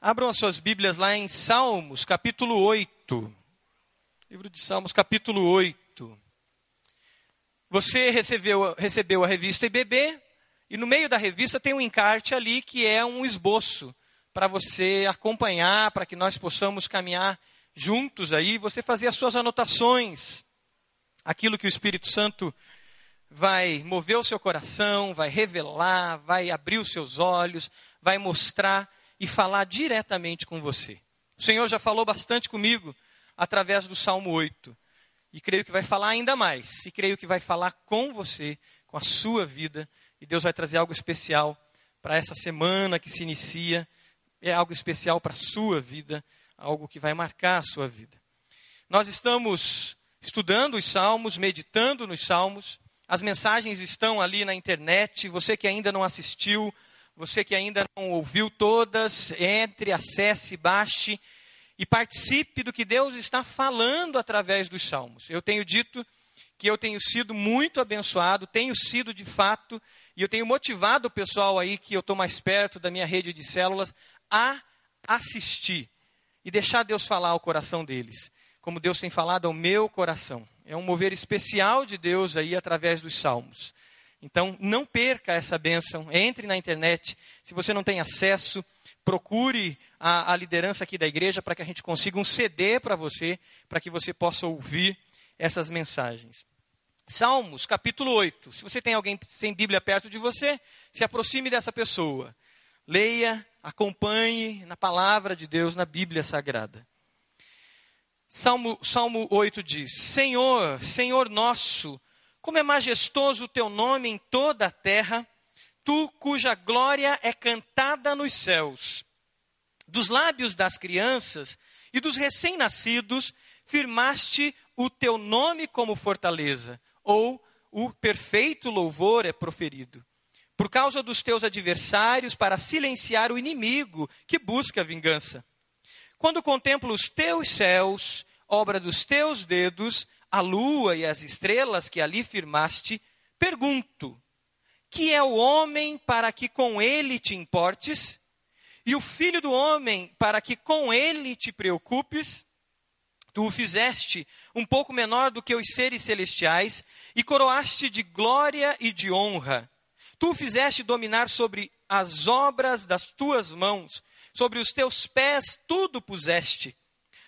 Abram as suas Bíblias lá em Salmos, capítulo 8. Livro de Salmos, capítulo 8. Você recebeu, recebeu a revista IBB e no meio da revista tem um encarte ali que é um esboço para você acompanhar, para que nós possamos caminhar juntos aí, você fazer as suas anotações, aquilo que o Espírito Santo vai mover o seu coração, vai revelar, vai abrir os seus olhos, vai mostrar e falar diretamente com você. O Senhor já falou bastante comigo através do Salmo 8. E creio que vai falar ainda mais. E creio que vai falar com você, com a sua vida. E Deus vai trazer algo especial para essa semana que se inicia. É algo especial para a sua vida, algo que vai marcar a sua vida. Nós estamos estudando os salmos, meditando nos salmos. As mensagens estão ali na internet. Você que ainda não assistiu, você que ainda não ouviu todas, entre, acesse, baixe e participe do que Deus está falando através dos salmos. Eu tenho dito que eu tenho sido muito abençoado, tenho sido de fato, e eu tenho motivado o pessoal aí que eu estou mais perto da minha rede de células a assistir e deixar Deus falar ao coração deles, como Deus tem falado ao meu coração. É um mover especial de Deus aí através dos salmos. Então, não perca essa bênção. Entre na internet. Se você não tem acesso, procure a, a liderança aqui da igreja para que a gente consiga um CD para você, para que você possa ouvir essas mensagens. Salmos, capítulo 8. Se você tem alguém sem Bíblia perto de você, se aproxime dessa pessoa. Leia, acompanhe na palavra de Deus, na Bíblia Sagrada. Salmo, Salmo 8 diz: Senhor, Senhor nosso, como é majestoso o teu nome em toda a terra, tu cuja glória é cantada nos céus. Dos lábios das crianças e dos recém-nascidos, firmaste o teu nome como fortaleza, ou o perfeito louvor é proferido. Por causa dos teus adversários, para silenciar o inimigo que busca vingança. Quando contemplo os teus céus, obra dos teus dedos, a lua e as estrelas que ali firmaste, pergunto: que é o homem para que com ele te importes? E o filho do homem para que com ele te preocupes? Tu o fizeste um pouco menor do que os seres celestiais e coroaste de glória e de honra. Tu o fizeste dominar sobre as obras das tuas mãos sobre os teus pés tudo puseste.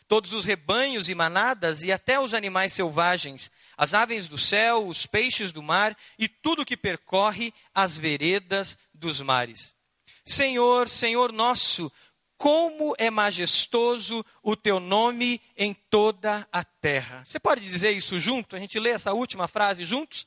Todos os rebanhos e manadas e até os animais selvagens, as aves do céu, os peixes do mar e tudo que percorre as veredas dos mares. Senhor, Senhor nosso, como é majestoso o teu nome em toda a terra. Você pode dizer isso junto? A gente lê essa última frase juntos?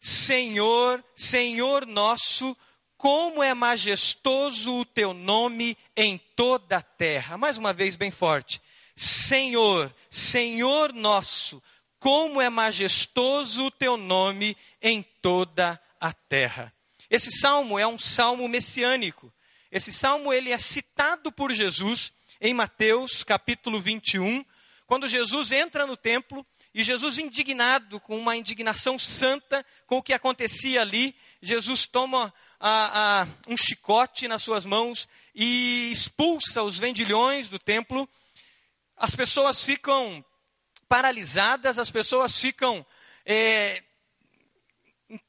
Senhor, Senhor nosso, como é majestoso o teu nome em toda a terra. Mais uma vez, bem forte. Senhor, Senhor nosso, como é majestoso o teu nome em toda a terra. Esse salmo é um salmo messiânico. Esse salmo ele é citado por Jesus em Mateus capítulo 21, quando Jesus entra no templo e Jesus indignado com uma indignação santa com o que acontecia ali, Jesus toma a, a, um chicote nas suas mãos e expulsa os vendilhões do templo, as pessoas ficam paralisadas, as pessoas ficam é,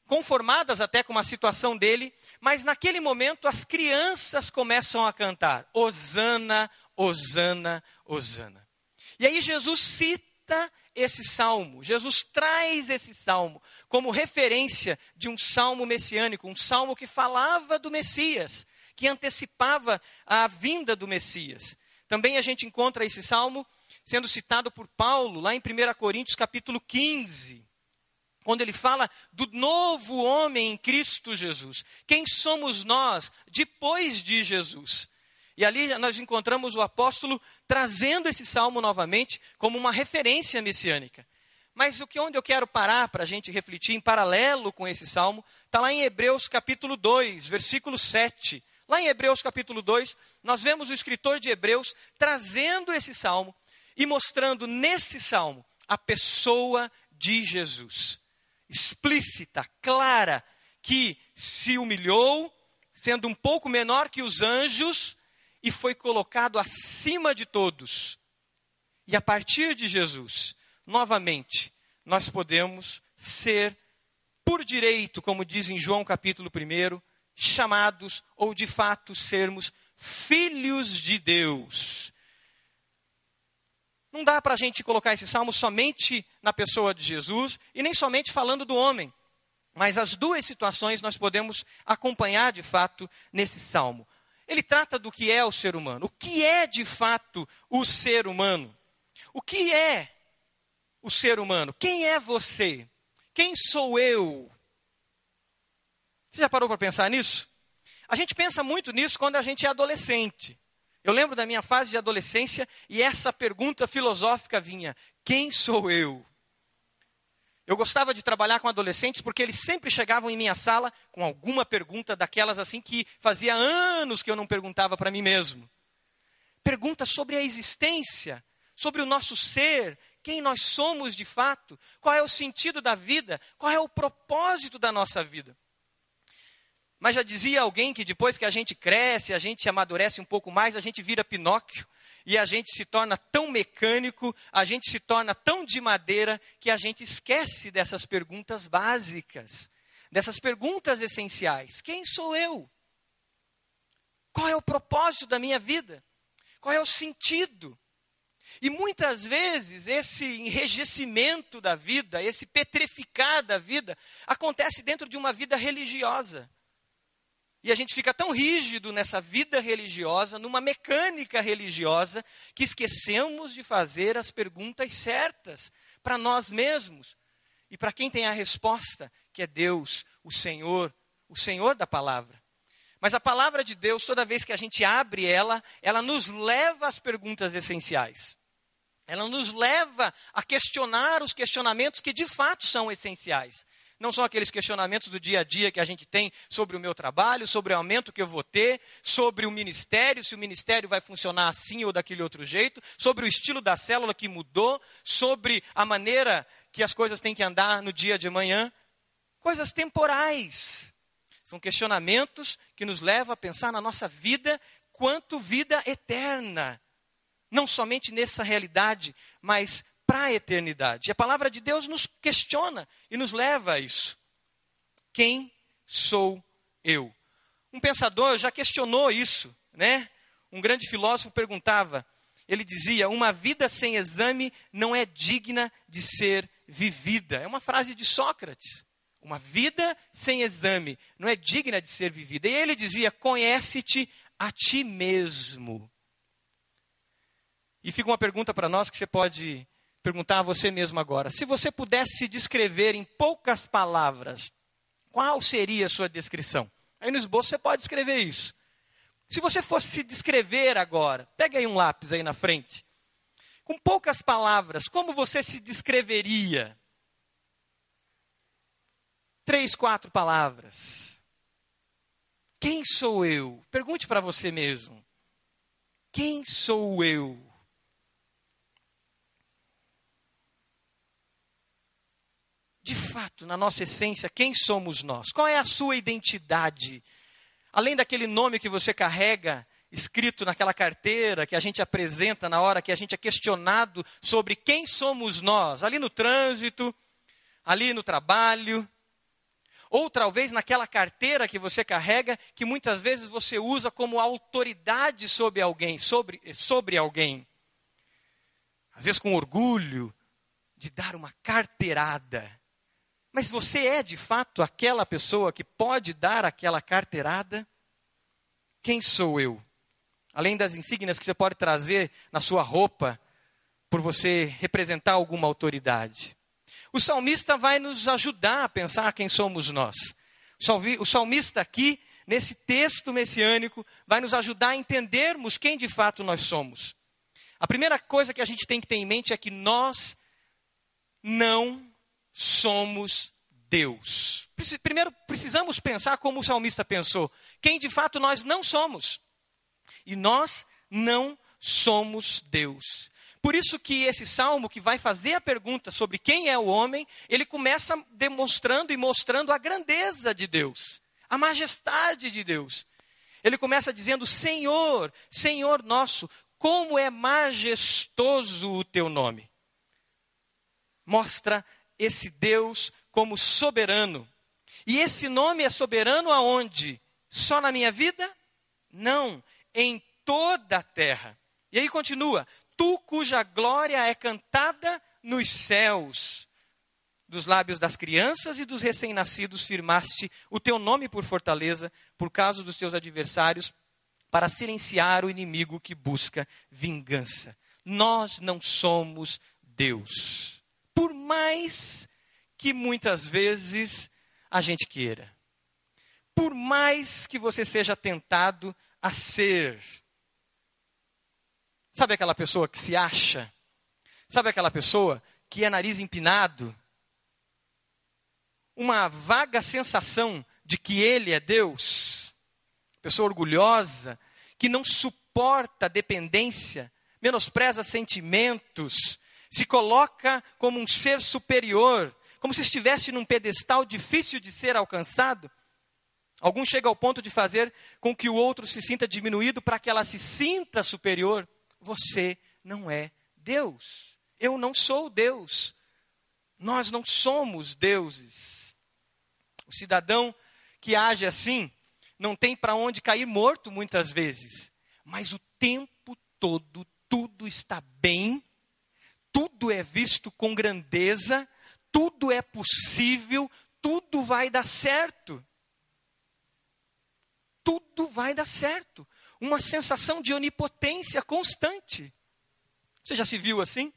conformadas até com a situação dele, mas naquele momento as crianças começam a cantar: Hosana, Hosana, Hosana. E aí Jesus cita esse salmo, Jesus traz esse salmo como referência de um salmo messiânico, um salmo que falava do Messias, que antecipava a vinda do Messias. Também a gente encontra esse salmo sendo citado por Paulo lá em 1 Coríntios capítulo 15, quando ele fala do novo homem em Cristo Jesus. Quem somos nós depois de Jesus? E ali nós encontramos o apóstolo trazendo esse salmo novamente como uma referência messiânica. Mas o que onde eu quero parar para a gente refletir em paralelo com esse salmo, está lá em Hebreus capítulo 2, versículo 7. Lá em Hebreus capítulo 2, nós vemos o escritor de Hebreus trazendo esse salmo e mostrando nesse salmo a pessoa de Jesus. Explícita, clara, que se humilhou, sendo um pouco menor que os anjos, e foi colocado acima de todos. E a partir de Jesus, novamente, nós podemos ser por direito, como diz em João capítulo 1, chamados ou de fato sermos filhos de Deus. Não dá para a gente colocar esse salmo somente na pessoa de Jesus e nem somente falando do homem. Mas as duas situações nós podemos acompanhar de fato nesse salmo. Ele trata do que é o ser humano. O que é de fato o ser humano? O que é o ser humano? Quem é você? Quem sou eu? Você já parou para pensar nisso? A gente pensa muito nisso quando a gente é adolescente. Eu lembro da minha fase de adolescência e essa pergunta filosófica vinha: quem sou eu? Eu gostava de trabalhar com adolescentes porque eles sempre chegavam em minha sala com alguma pergunta daquelas assim que fazia anos que eu não perguntava para mim mesmo. Perguntas sobre a existência, sobre o nosso ser, quem nós somos de fato, qual é o sentido da vida, qual é o propósito da nossa vida. Mas já dizia alguém que depois que a gente cresce, a gente amadurece um pouco mais, a gente vira Pinóquio e a gente se torna tão mecânico, a gente se torna tão de madeira que a gente esquece dessas perguntas básicas, dessas perguntas essenciais. Quem sou eu? Qual é o propósito da minha vida? Qual é o sentido? E muitas vezes esse enrijecimento da vida, esse petrificar da vida, acontece dentro de uma vida religiosa. E a gente fica tão rígido nessa vida religiosa, numa mecânica religiosa, que esquecemos de fazer as perguntas certas para nós mesmos e para quem tem a resposta, que é Deus, o Senhor, o Senhor da palavra. Mas a palavra de Deus, toda vez que a gente abre ela, ela nos leva às perguntas essenciais. Ela nos leva a questionar os questionamentos que de fato são essenciais. Não são aqueles questionamentos do dia a dia que a gente tem sobre o meu trabalho, sobre o aumento que eu vou ter, sobre o ministério, se o ministério vai funcionar assim ou daquele outro jeito, sobre o estilo da célula que mudou, sobre a maneira que as coisas têm que andar no dia de amanhã. Coisas temporais. São questionamentos que nos levam a pensar na nossa vida quanto vida eterna. Não somente nessa realidade, mas para a eternidade. E a palavra de Deus nos questiona e nos leva a isso. Quem sou eu? Um pensador já questionou isso, né? Um grande filósofo perguntava, ele dizia: "Uma vida sem exame não é digna de ser vivida". É uma frase de Sócrates. Uma vida sem exame não é digna de ser vivida. E ele dizia: "Conhece-te a ti mesmo". E fica uma pergunta para nós que você pode perguntar a você mesmo agora: se você pudesse se descrever em poucas palavras, qual seria a sua descrição? Aí no esboço você pode escrever isso. Se você fosse se descrever agora, pega aí um lápis aí na frente. Com poucas palavras, como você se descreveria? Três, quatro palavras. Quem sou eu? Pergunte para você mesmo. Quem sou eu? De fato, na nossa essência, quem somos nós? Qual é a sua identidade? Além daquele nome que você carrega, escrito naquela carteira que a gente apresenta na hora que a gente é questionado sobre quem somos nós, ali no trânsito, ali no trabalho, ou talvez naquela carteira que você carrega, que muitas vezes você usa como autoridade sobre alguém, sobre, sobre alguém. Às vezes com orgulho de dar uma carteirada. Mas você é de fato aquela pessoa que pode dar aquela carteirada? Quem sou eu? Além das insígnias que você pode trazer na sua roupa, por você representar alguma autoridade. O salmista vai nos ajudar a pensar quem somos nós. O salmista aqui, nesse texto messiânico, vai nos ajudar a entendermos quem de fato nós somos. A primeira coisa que a gente tem que ter em mente é que nós não somos Deus. Primeiro, precisamos pensar como o salmista pensou. Quem de fato nós não somos. E nós não somos Deus. Por isso que esse salmo que vai fazer a pergunta sobre quem é o homem, ele começa demonstrando e mostrando a grandeza de Deus, a majestade de Deus. Ele começa dizendo: Senhor, Senhor nosso, como é majestoso o teu nome. Mostra esse Deus como soberano. E esse nome é soberano aonde? Só na minha vida? Não, em toda a terra. E aí continua: Tu cuja glória é cantada nos céus. Dos lábios das crianças e dos recém-nascidos firmaste o teu nome por fortaleza, por causa dos teus adversários, para silenciar o inimigo que busca vingança. Nós não somos Deus. Por mais que muitas vezes a gente queira. Por mais que você seja tentado a ser. Sabe aquela pessoa que se acha? Sabe aquela pessoa que é nariz empinado? Uma vaga sensação de que ele é Deus? Pessoa orgulhosa, que não suporta dependência, menospreza sentimentos, se coloca como um ser superior, como se estivesse num pedestal difícil de ser alcançado. Alguns chegam ao ponto de fazer com que o outro se sinta diminuído para que ela se sinta superior. Você não é Deus. Eu não sou Deus. Nós não somos deuses. O cidadão que age assim não tem para onde cair morto muitas vezes, mas o tempo todo tudo está bem, tudo é visto com grandeza, tudo é possível, tudo vai dar certo. Tudo vai dar certo. Uma sensação de onipotência constante. Você já se viu assim?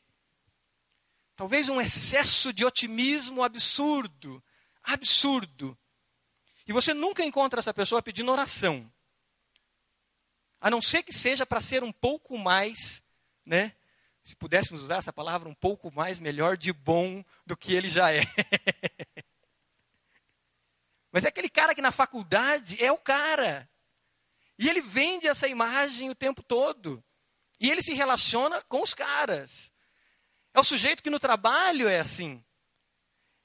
Talvez um excesso de otimismo absurdo. Absurdo. E você nunca encontra essa pessoa pedindo oração. A não ser que seja para ser um pouco mais, né? Se pudéssemos usar essa palavra um pouco mais melhor de bom do que ele já é. Mas é aquele cara que na faculdade é o cara. E ele vende essa imagem o tempo todo. E ele se relaciona com os caras. É o sujeito que no trabalho é assim.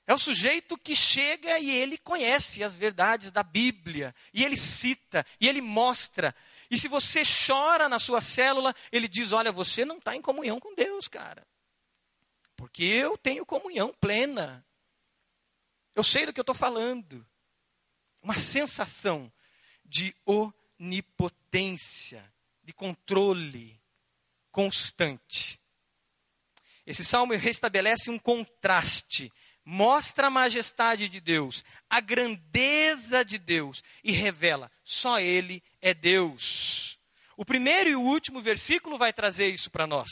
É o sujeito que chega e ele conhece as verdades da Bíblia. E ele cita, e ele mostra. E se você chora na sua célula, ele diz: Olha, você não está em comunhão com Deus, cara. Porque eu tenho comunhão plena. Eu sei do que eu estou falando. Uma sensação de onipotência, de controle constante. Esse salmo restabelece um contraste mostra a majestade de Deus, a grandeza de Deus e revela: só Ele é Deus. O primeiro e o último versículo vai trazer isso para nós.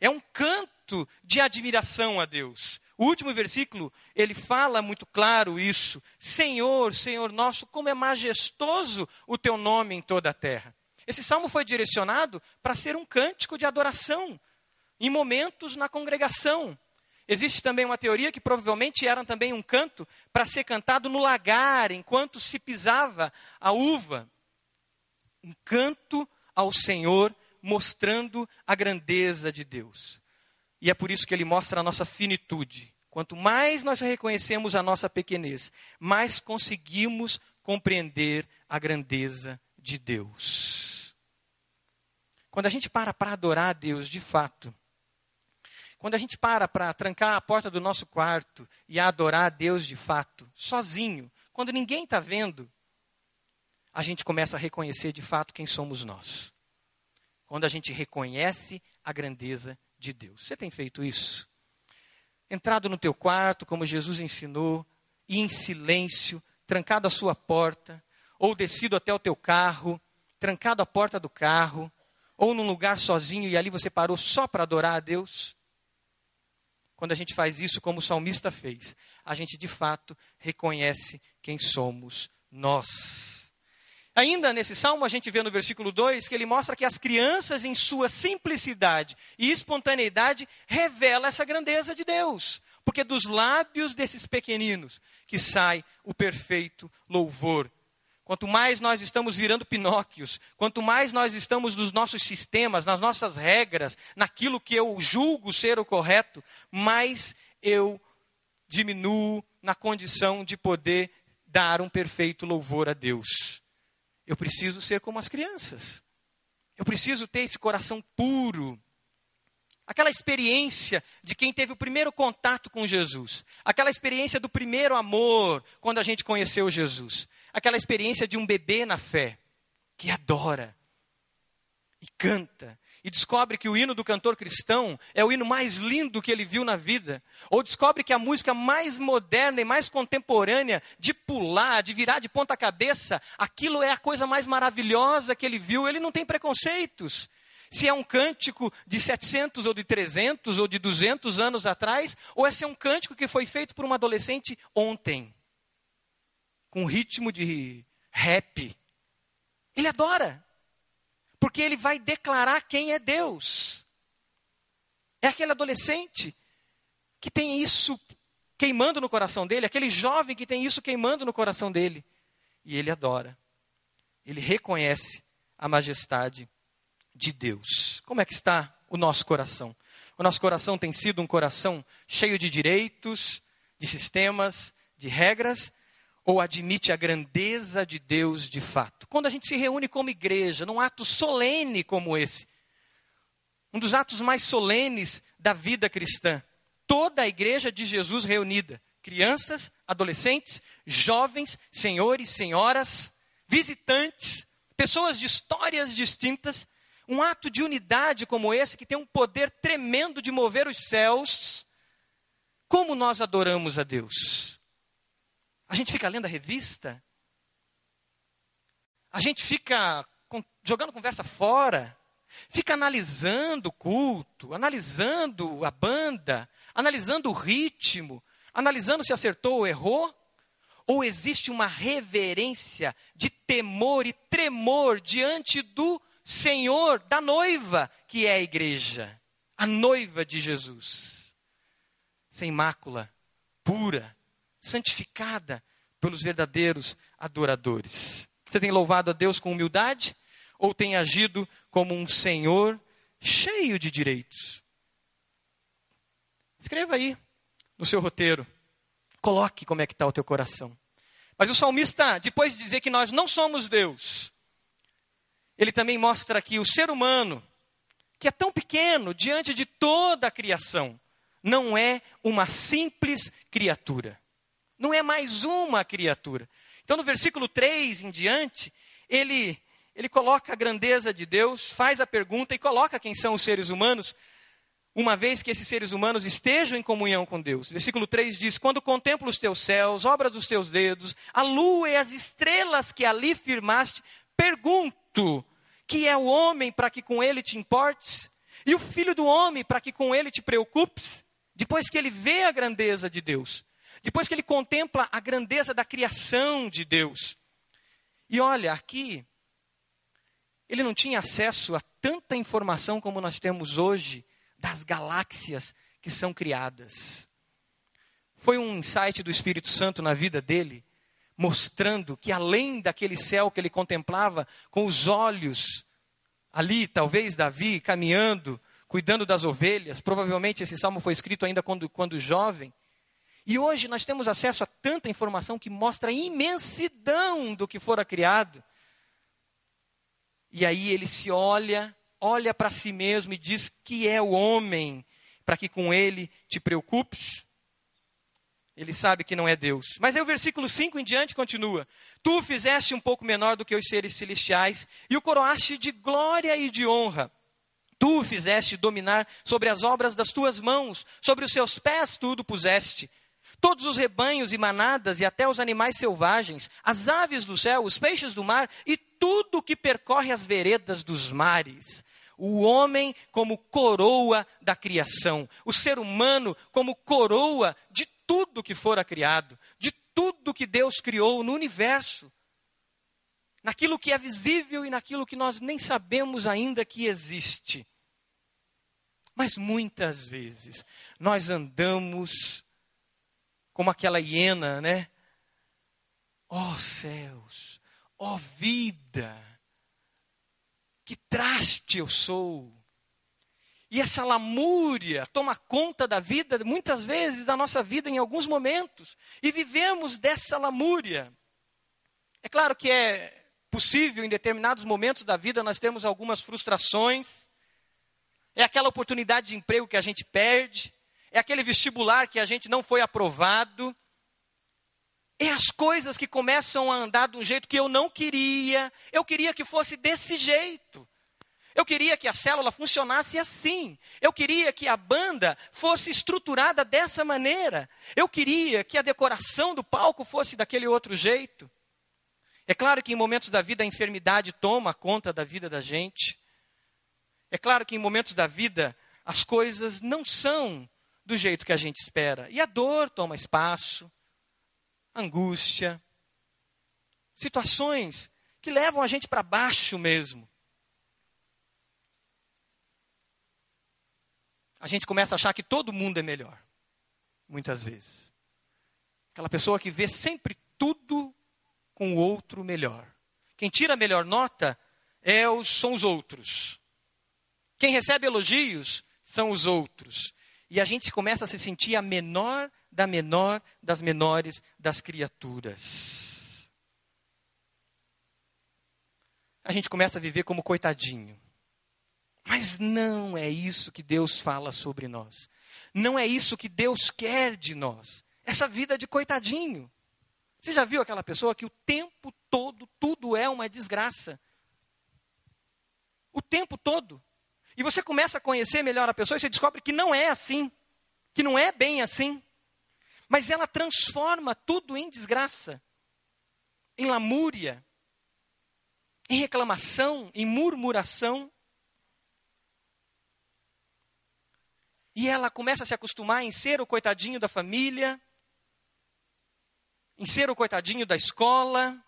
É um canto de admiração a Deus. O último versículo, ele fala muito claro isso. Senhor, Senhor nosso, como é majestoso o teu nome em toda a terra. Esse salmo foi direcionado para ser um cântico de adoração em momentos na congregação. Existe também uma teoria que provavelmente era também um canto para ser cantado no lagar, enquanto se pisava a uva. Um canto ao Senhor, mostrando a grandeza de Deus. E é por isso que ele mostra a nossa finitude. Quanto mais nós reconhecemos a nossa pequenez, mais conseguimos compreender a grandeza de Deus. Quando a gente para para adorar a Deus de fato, quando a gente para para trancar a porta do nosso quarto e adorar a Deus de fato, sozinho, quando ninguém está vendo, a gente começa a reconhecer de fato quem somos nós. Quando a gente reconhece a grandeza de Deus. Você tem feito isso? Entrado no teu quarto, como Jesus ensinou, e em silêncio, trancado a sua porta, ou descido até o teu carro, trancado a porta do carro, ou num lugar sozinho e ali você parou só para adorar a Deus? Quando a gente faz isso como o salmista fez, a gente de fato reconhece quem somos nós. Ainda nesse salmo, a gente vê no versículo 2 que ele mostra que as crianças, em sua simplicidade e espontaneidade, revelam essa grandeza de Deus. Porque dos lábios desses pequeninos que sai o perfeito louvor Quanto mais nós estamos virando Pinóquios, quanto mais nós estamos nos nossos sistemas, nas nossas regras, naquilo que eu julgo ser o correto, mais eu diminuo na condição de poder dar um perfeito louvor a Deus. eu preciso ser como as crianças. Eu preciso ter esse coração puro. Aquela experiência de quem teve o primeiro contato com Jesus. Aquela experiência do primeiro amor, quando a gente conheceu Jesus. Aquela experiência de um bebê na fé, que adora e canta e descobre que o hino do cantor cristão é o hino mais lindo que ele viu na vida, ou descobre que a música mais moderna e mais contemporânea, de pular, de virar de ponta cabeça, aquilo é a coisa mais maravilhosa que ele viu, ele não tem preconceitos. Se é um cântico de 700 ou de 300 ou de 200 anos atrás, ou é se é um cântico que foi feito por uma adolescente ontem, com ritmo de rap. Ele adora porque ele vai declarar quem é Deus. É aquele adolescente que tem isso queimando no coração dele, aquele jovem que tem isso queimando no coração dele. E ele adora. Ele reconhece a majestade de Deus. Como é que está o nosso coração? O nosso coração tem sido um coração cheio de direitos, de sistemas, de regras, ou admite a grandeza de Deus de fato. Quando a gente se reúne como igreja, num ato solene como esse, um dos atos mais solenes da vida cristã, toda a igreja de Jesus reunida, crianças, adolescentes, jovens, senhores, senhoras, visitantes, pessoas de histórias distintas, um ato de unidade como esse que tem um poder tremendo de mover os céus. Como nós adoramos a Deus? A gente fica lendo a revista. A gente fica jogando conversa fora. Fica analisando o culto, analisando a banda, analisando o ritmo, analisando se acertou ou errou. Ou existe uma reverência de temor e tremor diante do Senhor, da noiva, que é a igreja, a noiva de Jesus, sem mácula, pura, santificada pelos verdadeiros adoradores. Você tem louvado a Deus com humildade ou tem agido como um senhor cheio de direitos? Escreva aí no seu roteiro. Coloque como é que está o teu coração. Mas o salmista, depois de dizer que nós não somos Deus, ele também mostra aqui o ser humano, que é tão pequeno diante de toda a criação, não é uma simples criatura não é mais uma criatura. Então, no versículo 3 em diante, ele, ele coloca a grandeza de Deus, faz a pergunta e coloca quem são os seres humanos, uma vez que esses seres humanos estejam em comunhão com Deus. Versículo 3 diz: Quando contemplo os teus céus, obras dos teus dedos, a lua e as estrelas que ali firmaste, pergunto: que é o homem para que com ele te importes? E o filho do homem para que com ele te preocupes? Depois que ele vê a grandeza de Deus, depois que ele contempla a grandeza da criação de Deus. E olha, aqui, ele não tinha acesso a tanta informação como nós temos hoje das galáxias que são criadas. Foi um insight do Espírito Santo na vida dele, mostrando que além daquele céu que ele contemplava com os olhos, ali, talvez Davi caminhando, cuidando das ovelhas, provavelmente esse salmo foi escrito ainda quando, quando jovem. E hoje nós temos acesso a tanta informação que mostra a imensidão do que fora criado. E aí ele se olha, olha para si mesmo e diz que é o homem, para que com ele te preocupes. Ele sabe que não é Deus. Mas aí o versículo 5 em diante continua: Tu o fizeste um pouco menor do que os seres celestiais e o coroaste de glória e de honra. Tu o fizeste dominar sobre as obras das tuas mãos, sobre os seus pés tudo puseste. Todos os rebanhos e manadas e até os animais selvagens, as aves do céu, os peixes do mar e tudo que percorre as veredas dos mares. O homem como coroa da criação, o ser humano como coroa de tudo que fora criado, de tudo que Deus criou no universo. Naquilo que é visível e naquilo que nós nem sabemos ainda que existe. Mas muitas vezes nós andamos como aquela hiena, né? Ó oh, céus, ó oh, vida, que traste eu sou. E essa lamúria toma conta da vida, muitas vezes da nossa vida em alguns momentos, e vivemos dessa lamúria. É claro que é possível, em determinados momentos da vida, nós temos algumas frustrações. É aquela oportunidade de emprego que a gente perde, é aquele vestibular que a gente não foi aprovado. É as coisas que começam a andar de um jeito que eu não queria. Eu queria que fosse desse jeito. Eu queria que a célula funcionasse assim. Eu queria que a banda fosse estruturada dessa maneira. Eu queria que a decoração do palco fosse daquele outro jeito. É claro que em momentos da vida a enfermidade toma conta da vida da gente. É claro que em momentos da vida as coisas não são do jeito que a gente espera. E a dor toma espaço, angústia, situações que levam a gente para baixo mesmo. a gente começa a achar que todo mundo é melhor. Muitas vezes. Aquela pessoa que vê sempre tudo com o outro melhor. Quem tira a melhor nota é os, são os outros. Quem recebe elogios são os outros. E a gente começa a se sentir a menor da menor das menores das criaturas. A gente começa a viver como coitadinho. Mas não é isso que Deus fala sobre nós. Não é isso que Deus quer de nós. Essa vida de coitadinho. Você já viu aquela pessoa que o tempo todo tudo é uma desgraça? O tempo todo. E você começa a conhecer melhor a pessoa e você descobre que não é assim. Que não é bem assim. Mas ela transforma tudo em desgraça, em lamúria, em reclamação, em murmuração. E ela começa a se acostumar em ser o coitadinho da família, em ser o coitadinho da escola,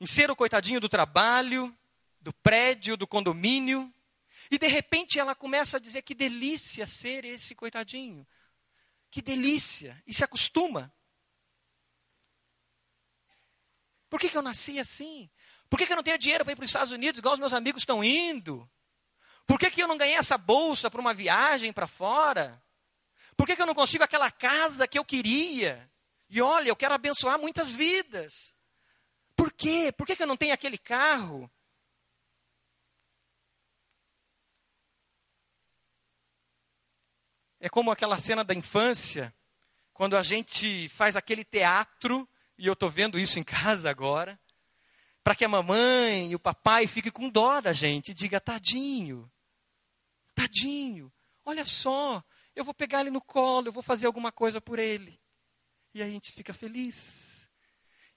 em ser o coitadinho do trabalho, do prédio, do condomínio. E de repente ela começa a dizer que delícia ser esse coitadinho. Que delícia. E se acostuma. Por que, que eu nasci assim? Por que, que eu não tenho dinheiro para ir para os Estados Unidos, igual os meus amigos estão indo? Por que, que eu não ganhei essa bolsa para uma viagem para fora? Por que, que eu não consigo aquela casa que eu queria? E olha, eu quero abençoar muitas vidas. Por quê? Por que, que eu não tenho aquele carro? É como aquela cena da infância, quando a gente faz aquele teatro, e eu estou vendo isso em casa agora, para que a mamãe e o papai fiquem com dó da gente e diga, tadinho, Tadinho, olha só, eu vou pegar ele no colo, eu vou fazer alguma coisa por ele. E a gente fica feliz.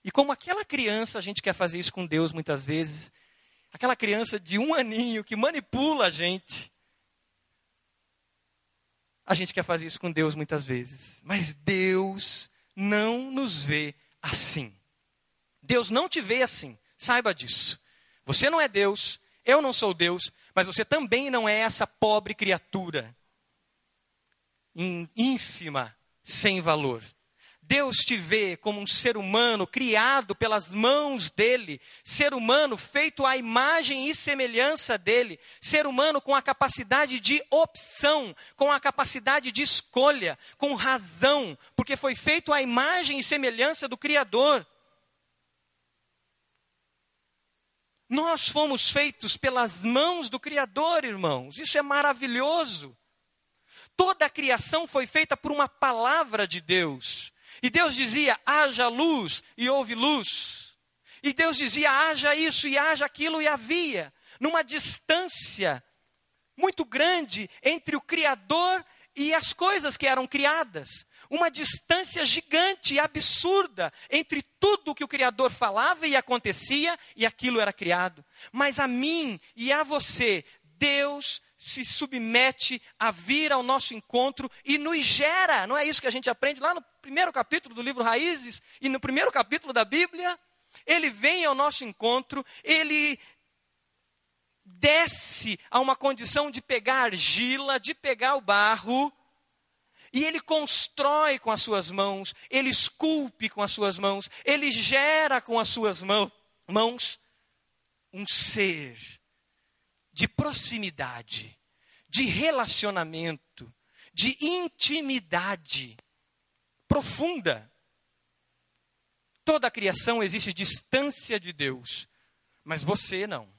E como aquela criança, a gente quer fazer isso com Deus muitas vezes, aquela criança de um aninho que manipula a gente. A gente quer fazer isso com Deus muitas vezes. Mas Deus não nos vê assim. Deus não te vê assim. Saiba disso. Você não é Deus, eu não sou Deus, mas você também não é essa pobre criatura, ínfima, sem valor. Deus te vê como um ser humano criado pelas mãos dele, ser humano feito à imagem e semelhança dele, ser humano com a capacidade de opção, com a capacidade de escolha, com razão, porque foi feito à imagem e semelhança do Criador. Nós fomos feitos pelas mãos do Criador, irmãos. Isso é maravilhoso. Toda a criação foi feita por uma palavra de Deus. E Deus dizia: haja luz, e houve luz. E Deus dizia: haja isso e haja aquilo, e havia. Numa distância muito grande entre o Criador e as coisas que eram criadas. Uma distância gigante e absurda entre tudo que o Criador falava e acontecia e aquilo era criado. Mas a mim e a você, Deus se submete a vir ao nosso encontro e nos gera. Não é isso que a gente aprende lá no primeiro capítulo do livro Raízes e no primeiro capítulo da Bíblia? Ele vem ao nosso encontro, ele desce a uma condição de pegar argila, de pegar o barro, e ele constrói com as suas mãos, ele esculpe com as suas mãos, ele gera com as suas mãos, mãos um ser de proximidade, de relacionamento, de intimidade profunda. Toda a criação existe distância de Deus, mas você não.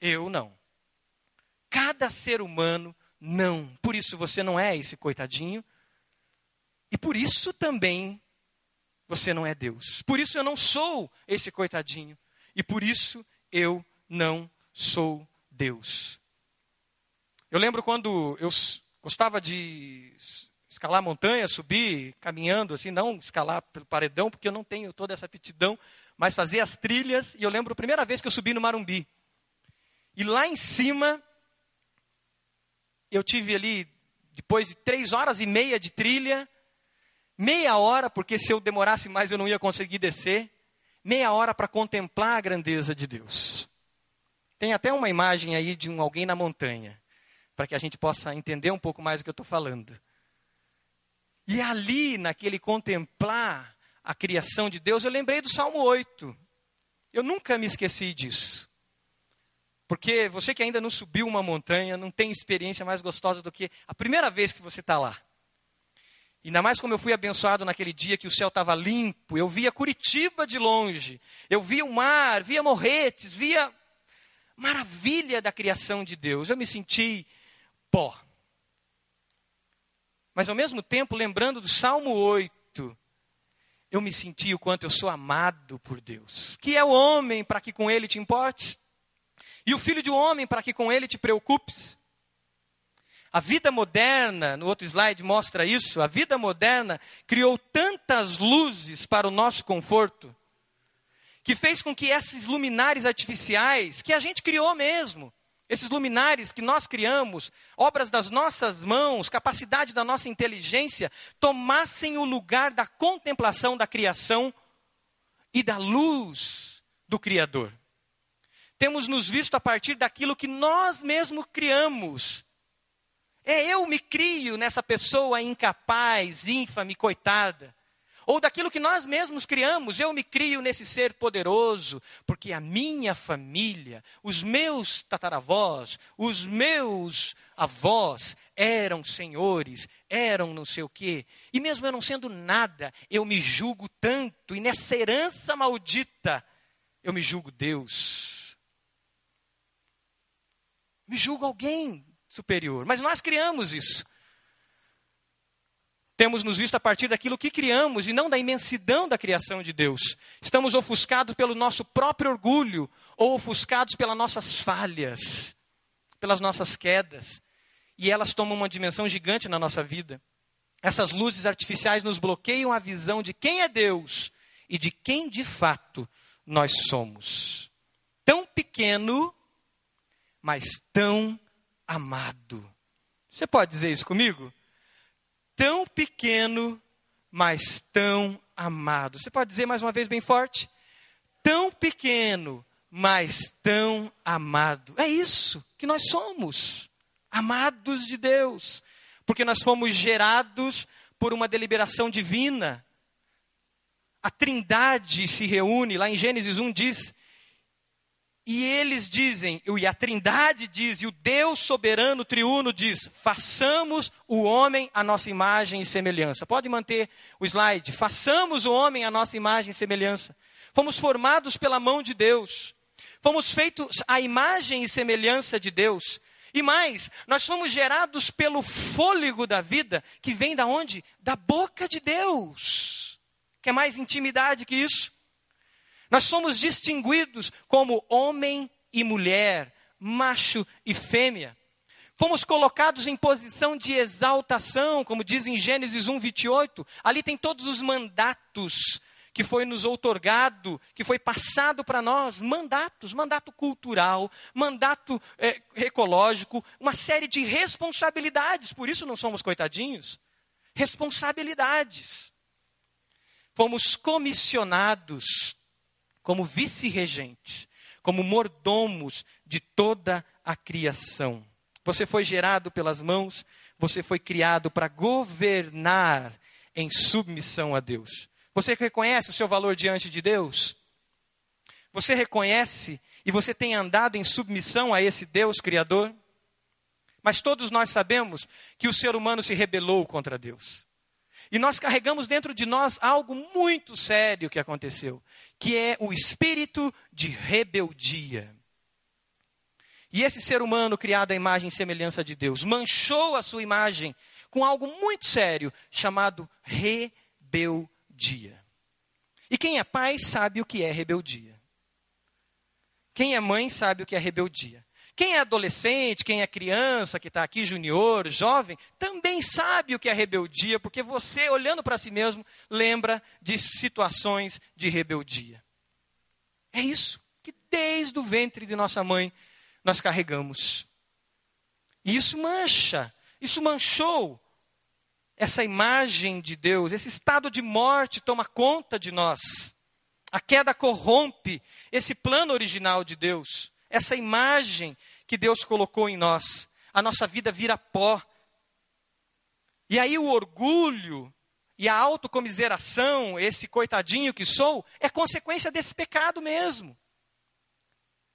Eu não. Cada ser humano não. Por isso você não é esse coitadinho. E por isso também você não é Deus. Por isso eu não sou esse coitadinho. E por isso eu não sou Deus. Eu lembro quando eu gostava de escalar montanha, subir caminhando, assim, não escalar pelo paredão, porque eu não tenho toda essa aptidão, mas fazer as trilhas. E eu lembro a primeira vez que eu subi no Marumbi. E lá em cima, eu tive ali, depois de três horas e meia de trilha, meia hora, porque se eu demorasse mais eu não ia conseguir descer, meia hora para contemplar a grandeza de Deus. Tem até uma imagem aí de um alguém na montanha, para que a gente possa entender um pouco mais do que eu estou falando. E ali, naquele contemplar a criação de Deus, eu lembrei do Salmo 8. Eu nunca me esqueci disso. Porque você que ainda não subiu uma montanha, não tem experiência mais gostosa do que a primeira vez que você está lá. Ainda mais como eu fui abençoado naquele dia que o céu estava limpo, eu via Curitiba de longe, eu via o mar, via Morretes, via maravilha da criação de Deus. Eu me senti pó. Mas ao mesmo tempo, lembrando do Salmo 8, eu me senti o quanto eu sou amado por Deus. Que é o homem para que com ele te importes, e o filho de um homem para que com ele te preocupes. A vida moderna, no outro slide mostra isso, a vida moderna criou tantas luzes para o nosso conforto, que fez com que esses luminares artificiais, que a gente criou mesmo, esses luminares que nós criamos, obras das nossas mãos, capacidade da nossa inteligência, tomassem o lugar da contemplação da criação e da luz do Criador. Temos nos visto a partir daquilo que nós mesmos criamos. É eu me crio nessa pessoa incapaz, ínfame, coitada. Ou daquilo que nós mesmos criamos, eu me crio nesse ser poderoso, porque a minha família, os meus tataravós, os meus avós eram senhores, eram não sei o quê. E mesmo eu não sendo nada, eu me julgo tanto, e nessa herança maldita, eu me julgo Deus. Me julgo alguém superior. Mas nós criamos isso. Temos nos visto a partir daquilo que criamos e não da imensidão da criação de Deus. Estamos ofuscados pelo nosso próprio orgulho ou ofuscados pelas nossas falhas, pelas nossas quedas. E elas tomam uma dimensão gigante na nossa vida. Essas luzes artificiais nos bloqueiam a visão de quem é Deus e de quem de fato nós somos. Tão pequeno, mas tão amado. Você pode dizer isso comigo? Tão pequeno, mas tão amado. Você pode dizer mais uma vez bem forte? Tão pequeno, mas tão amado. É isso que nós somos, amados de Deus, porque nós fomos gerados por uma deliberação divina. A Trindade se reúne, lá em Gênesis 1 diz e eles dizem, e a Trindade diz, e o Deus soberano triuno diz: façamos o homem a nossa imagem e semelhança. Pode manter o slide. Façamos o homem a nossa imagem e semelhança. Fomos formados pela mão de Deus. Fomos feitos à imagem e semelhança de Deus. E mais, nós fomos gerados pelo fôlego da vida, que vem da onde? Da boca de Deus. Quer mais intimidade que isso? Nós somos distinguidos como homem e mulher, macho e fêmea. Fomos colocados em posição de exaltação, como diz em Gênesis 1, 28. Ali tem todos os mandatos que foi nos outorgado, que foi passado para nós, mandatos, mandato cultural, mandato é, ecológico, uma série de responsabilidades, por isso não somos coitadinhos. Responsabilidades. Fomos comissionados como vice-regentes, como mordomos de toda a criação. Você foi gerado pelas mãos, você foi criado para governar em submissão a Deus. Você reconhece o seu valor diante de Deus? Você reconhece e você tem andado em submissão a esse Deus Criador? Mas todos nós sabemos que o ser humano se rebelou contra Deus. E nós carregamos dentro de nós algo muito sério que aconteceu, que é o espírito de rebeldia. E esse ser humano, criado à imagem e semelhança de Deus, manchou a sua imagem com algo muito sério, chamado rebeldia. E quem é pai sabe o que é rebeldia. Quem é mãe sabe o que é rebeldia. Quem é adolescente, quem é criança, que está aqui, junior, jovem, também sabe o que é rebeldia, porque você, olhando para si mesmo, lembra de situações de rebeldia. É isso que desde o ventre de nossa mãe nós carregamos. E isso mancha, isso manchou essa imagem de Deus, esse estado de morte toma conta de nós. A queda corrompe esse plano original de Deus, essa imagem que Deus colocou em nós. A nossa vida vira pó. E aí o orgulho e a autocomiseração, esse coitadinho que sou, é consequência desse pecado mesmo.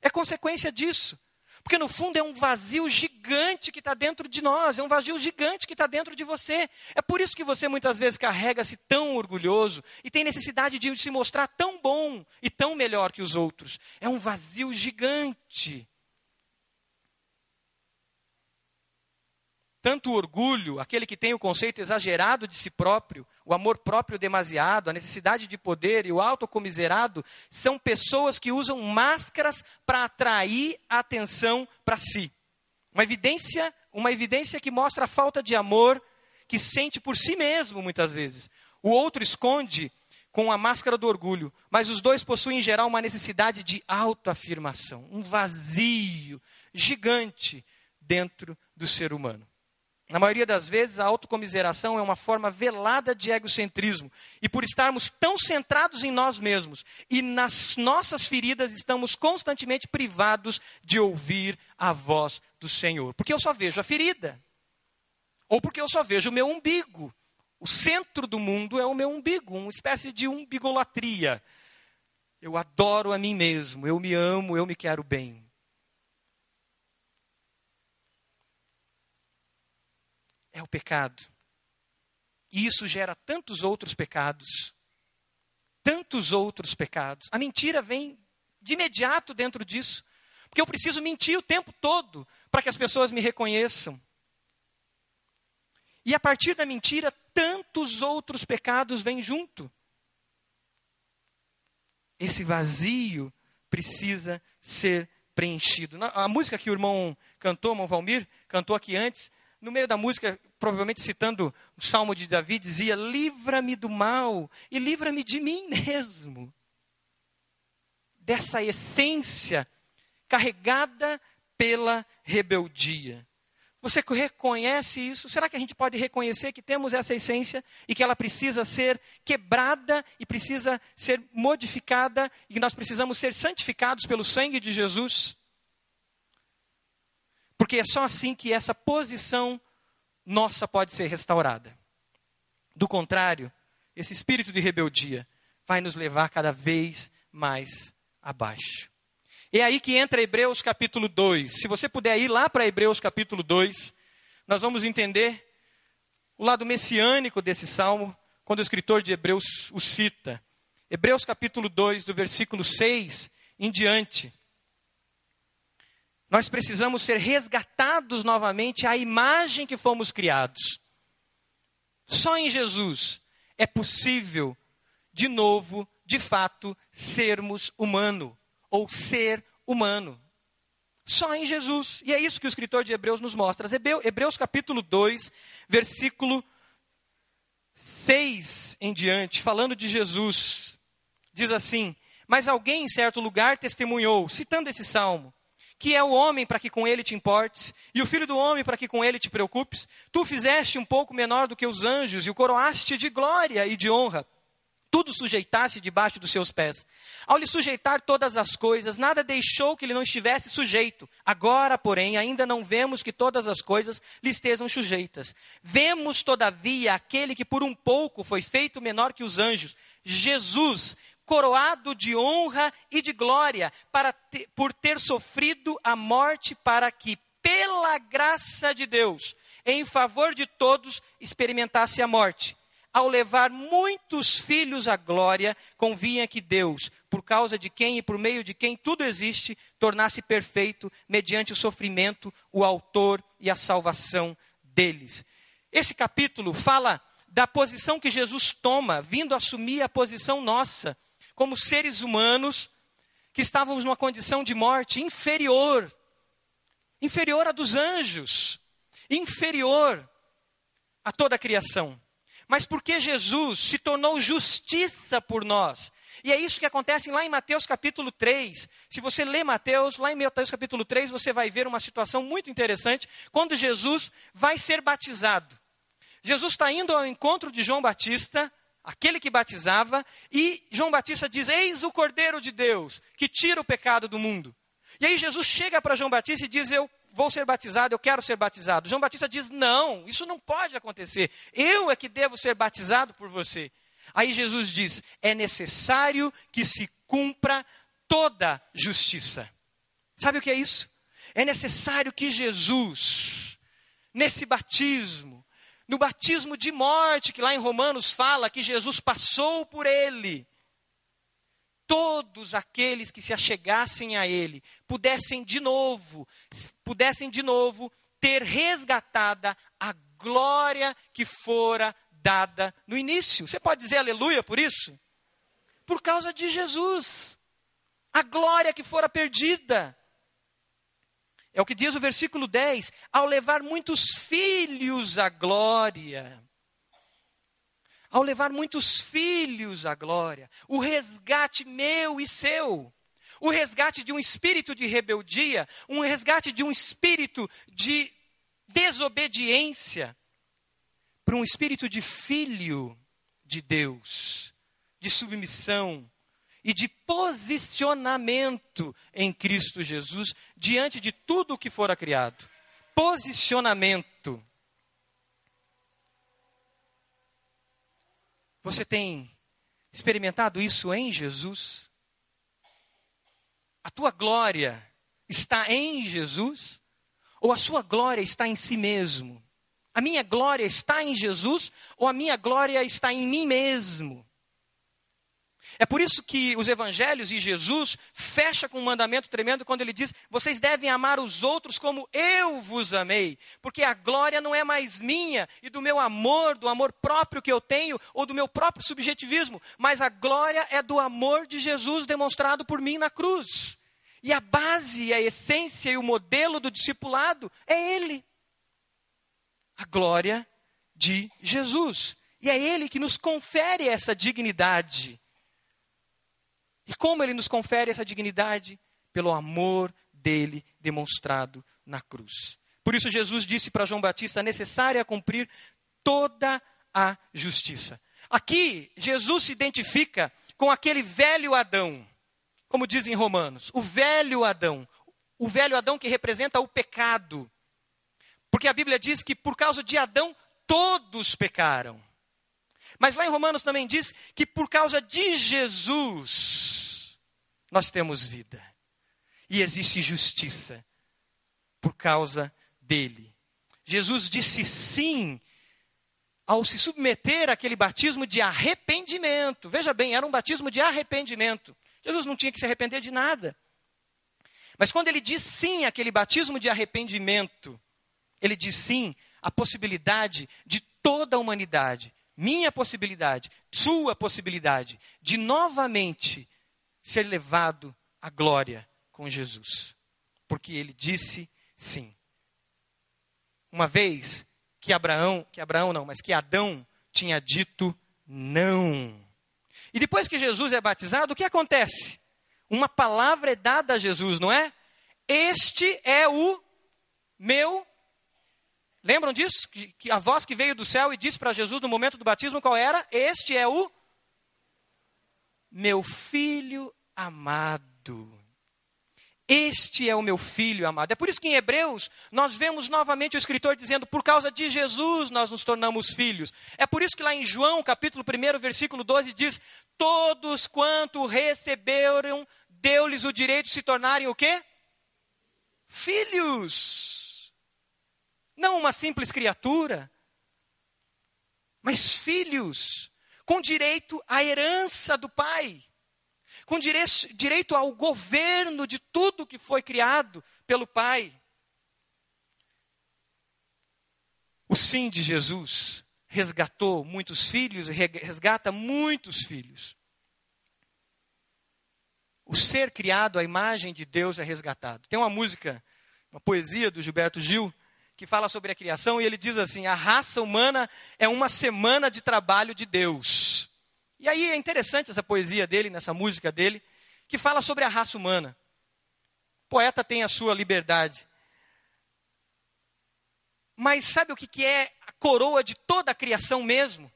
É consequência disso. Porque no fundo é um vazio gigante que está dentro de nós, é um vazio gigante que está dentro de você. É por isso que você muitas vezes carrega-se tão orgulhoso e tem necessidade de se mostrar tão bom e tão melhor que os outros. É um vazio gigante. Tanto o orgulho, aquele que tem o conceito exagerado de si próprio, o amor próprio demasiado, a necessidade de poder e o autocomiserado, são pessoas que usam máscaras para atrair a atenção para si. Uma evidência, uma evidência que mostra a falta de amor que sente por si mesmo muitas vezes. O outro esconde com a máscara do orgulho, mas os dois possuem em geral uma necessidade de autoafirmação, um vazio gigante dentro do ser humano. Na maioria das vezes, a autocomiseração é uma forma velada de egocentrismo. E por estarmos tão centrados em nós mesmos e nas nossas feridas, estamos constantemente privados de ouvir a voz do Senhor. Porque eu só vejo a ferida. Ou porque eu só vejo o meu umbigo. O centro do mundo é o meu umbigo, uma espécie de umbigolatria. Eu adoro a mim mesmo, eu me amo, eu me quero bem. É o pecado. E isso gera tantos outros pecados. Tantos outros pecados. A mentira vem de imediato dentro disso. Porque eu preciso mentir o tempo todo para que as pessoas me reconheçam. E a partir da mentira, tantos outros pecados vêm junto. Esse vazio precisa ser preenchido. A música que o irmão cantou, o irmão Valmir, cantou aqui antes, no meio da música, provavelmente citando o Salmo de Davi, dizia: Livra-me do mal e livra-me de mim mesmo. Dessa essência carregada pela rebeldia. Você reconhece isso? Será que a gente pode reconhecer que temos essa essência e que ela precisa ser quebrada e precisa ser modificada e que nós precisamos ser santificados pelo sangue de Jesus? Porque é só assim que essa posição nossa pode ser restaurada. Do contrário, esse espírito de rebeldia vai nos levar cada vez mais abaixo. É aí que entra Hebreus capítulo 2. Se você puder ir lá para Hebreus capítulo 2, nós vamos entender o lado messiânico desse salmo, quando o escritor de Hebreus o cita. Hebreus capítulo 2, do versículo 6 em diante. Nós precisamos ser resgatados novamente à imagem que fomos criados. Só em Jesus é possível, de novo, de fato, sermos humano, ou ser humano. Só em Jesus. E é isso que o escritor de Hebreus nos mostra. Hebreus capítulo 2, versículo 6 em diante, falando de Jesus, diz assim: Mas alguém em certo lugar testemunhou, citando esse salmo que é o homem para que com ele te importes, e o filho do homem para que com ele te preocupes. Tu fizeste um pouco menor do que os anjos, e o coroaste de glória e de honra. Tudo sujeitaste debaixo dos seus pés. Ao lhe sujeitar todas as coisas, nada deixou que ele não estivesse sujeito. Agora, porém, ainda não vemos que todas as coisas lhe estejam sujeitas. Vemos, todavia, aquele que por um pouco foi feito menor que os anjos, Jesus, coroado de honra e de glória, para ter, por ter sofrido a morte, para que, pela graça de Deus, em favor de todos, experimentasse a morte, ao levar muitos filhos à glória, convinha que Deus, por causa de quem e por meio de quem tudo existe, tornasse perfeito, mediante o sofrimento, o autor e a salvação deles. Esse capítulo fala da posição que Jesus toma, vindo assumir a posição nossa, como seres humanos que estávamos numa condição de morte inferior, inferior à dos anjos, inferior a toda a criação. Mas porque Jesus se tornou justiça por nós. E é isso que acontece lá em Mateus capítulo 3. Se você lê Mateus, lá em Mateus capítulo 3, você vai ver uma situação muito interessante, quando Jesus vai ser batizado. Jesus está indo ao encontro de João Batista, aquele que batizava, e João Batista diz: Eis o Cordeiro de Deus, que tira o pecado do mundo. E aí Jesus chega para João Batista e diz: Eu vou ser batizado, eu quero ser batizado. João Batista diz: Não, isso não pode acontecer. Eu é que devo ser batizado por você. Aí Jesus diz: É necessário que se cumpra toda justiça. Sabe o que é isso? É necessário que Jesus, nesse batismo, no batismo de morte, que lá em Romanos fala que Jesus passou por ele. Todos aqueles que se achegassem a ele pudessem de novo, pudessem de novo ter resgatada a glória que fora dada no início. Você pode dizer aleluia por isso? Por causa de Jesus. A glória que fora perdida. É o que diz o versículo 10: ao levar muitos filhos à glória. Ao levar muitos filhos à glória, o resgate meu e seu, o resgate de um espírito de rebeldia, um resgate de um espírito de desobediência, para um espírito de filho de Deus, de submissão, e de posicionamento em Cristo Jesus diante de tudo o que fora criado. Posicionamento. Você tem experimentado isso em Jesus? A tua glória está em Jesus? Ou a sua glória está em si mesmo? A minha glória está em Jesus ou a minha glória está em mim mesmo? É por isso que os evangelhos e Jesus fecha com um mandamento tremendo quando ele diz: "Vocês devem amar os outros como eu vos amei", porque a glória não é mais minha e do meu amor, do amor próprio que eu tenho ou do meu próprio subjetivismo, mas a glória é do amor de Jesus demonstrado por mim na cruz. E a base, a essência e o modelo do discipulado é ele. A glória de Jesus. E é ele que nos confere essa dignidade e como ele nos confere essa dignidade? Pelo amor dele demonstrado na cruz. Por isso, Jesus disse para João Batista: é cumprir toda a justiça. Aqui, Jesus se identifica com aquele velho Adão, como dizem Romanos, o velho Adão, o velho Adão que representa o pecado. Porque a Bíblia diz que por causa de Adão todos pecaram. Mas lá em Romanos também diz que por causa de Jesus nós temos vida. E existe justiça por causa dele. Jesus disse sim ao se submeter àquele batismo de arrependimento. Veja bem, era um batismo de arrependimento. Jesus não tinha que se arrepender de nada. Mas quando ele diz sim àquele batismo de arrependimento, ele diz sim à possibilidade de toda a humanidade, minha possibilidade, sua possibilidade, de novamente ser levado à glória com Jesus. Porque ele disse sim. Uma vez que Abraão, que Abraão não, mas que Adão tinha dito não. E depois que Jesus é batizado, o que acontece? Uma palavra é dada a Jesus, não é? Este é o meu. Lembram disso? Que a voz que veio do céu e disse para Jesus no momento do batismo qual era? Este é o meu filho amado. Este é o meu filho amado. É por isso que em Hebreus nós vemos novamente o escritor dizendo: por causa de Jesus nós nos tornamos filhos. É por isso que lá em João, capítulo 1, versículo 12, diz: Todos quanto receberam, deu-lhes o direito de se tornarem o quê? Filhos. Não uma simples criatura. mas filhos, com direito à herança do Pai, com direito ao governo de tudo que foi criado pelo Pai. O sim de Jesus resgatou muitos filhos, resgata muitos filhos. O ser criado à imagem de Deus é resgatado. Tem uma música, uma poesia do Gilberto Gil, que fala sobre a criação e ele diz assim: a raça humana é uma semana de trabalho de Deus. E aí é interessante essa poesia dele, nessa música dele, que fala sobre a raça humana. O poeta tem a sua liberdade. Mas sabe o que, que é a coroa de toda a criação mesmo?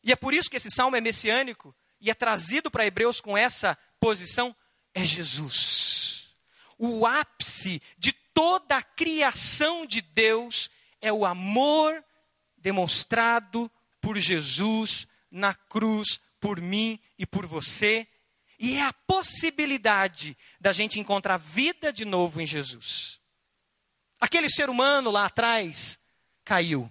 E é por isso que esse salmo é messiânico e é trazido para Hebreus com essa posição: é Jesus. O ápice de toda a criação de Deus é o amor demonstrado por Jesus na cruz por mim e por você. E é a possibilidade da gente encontrar vida de novo em Jesus. Aquele ser humano lá atrás caiu.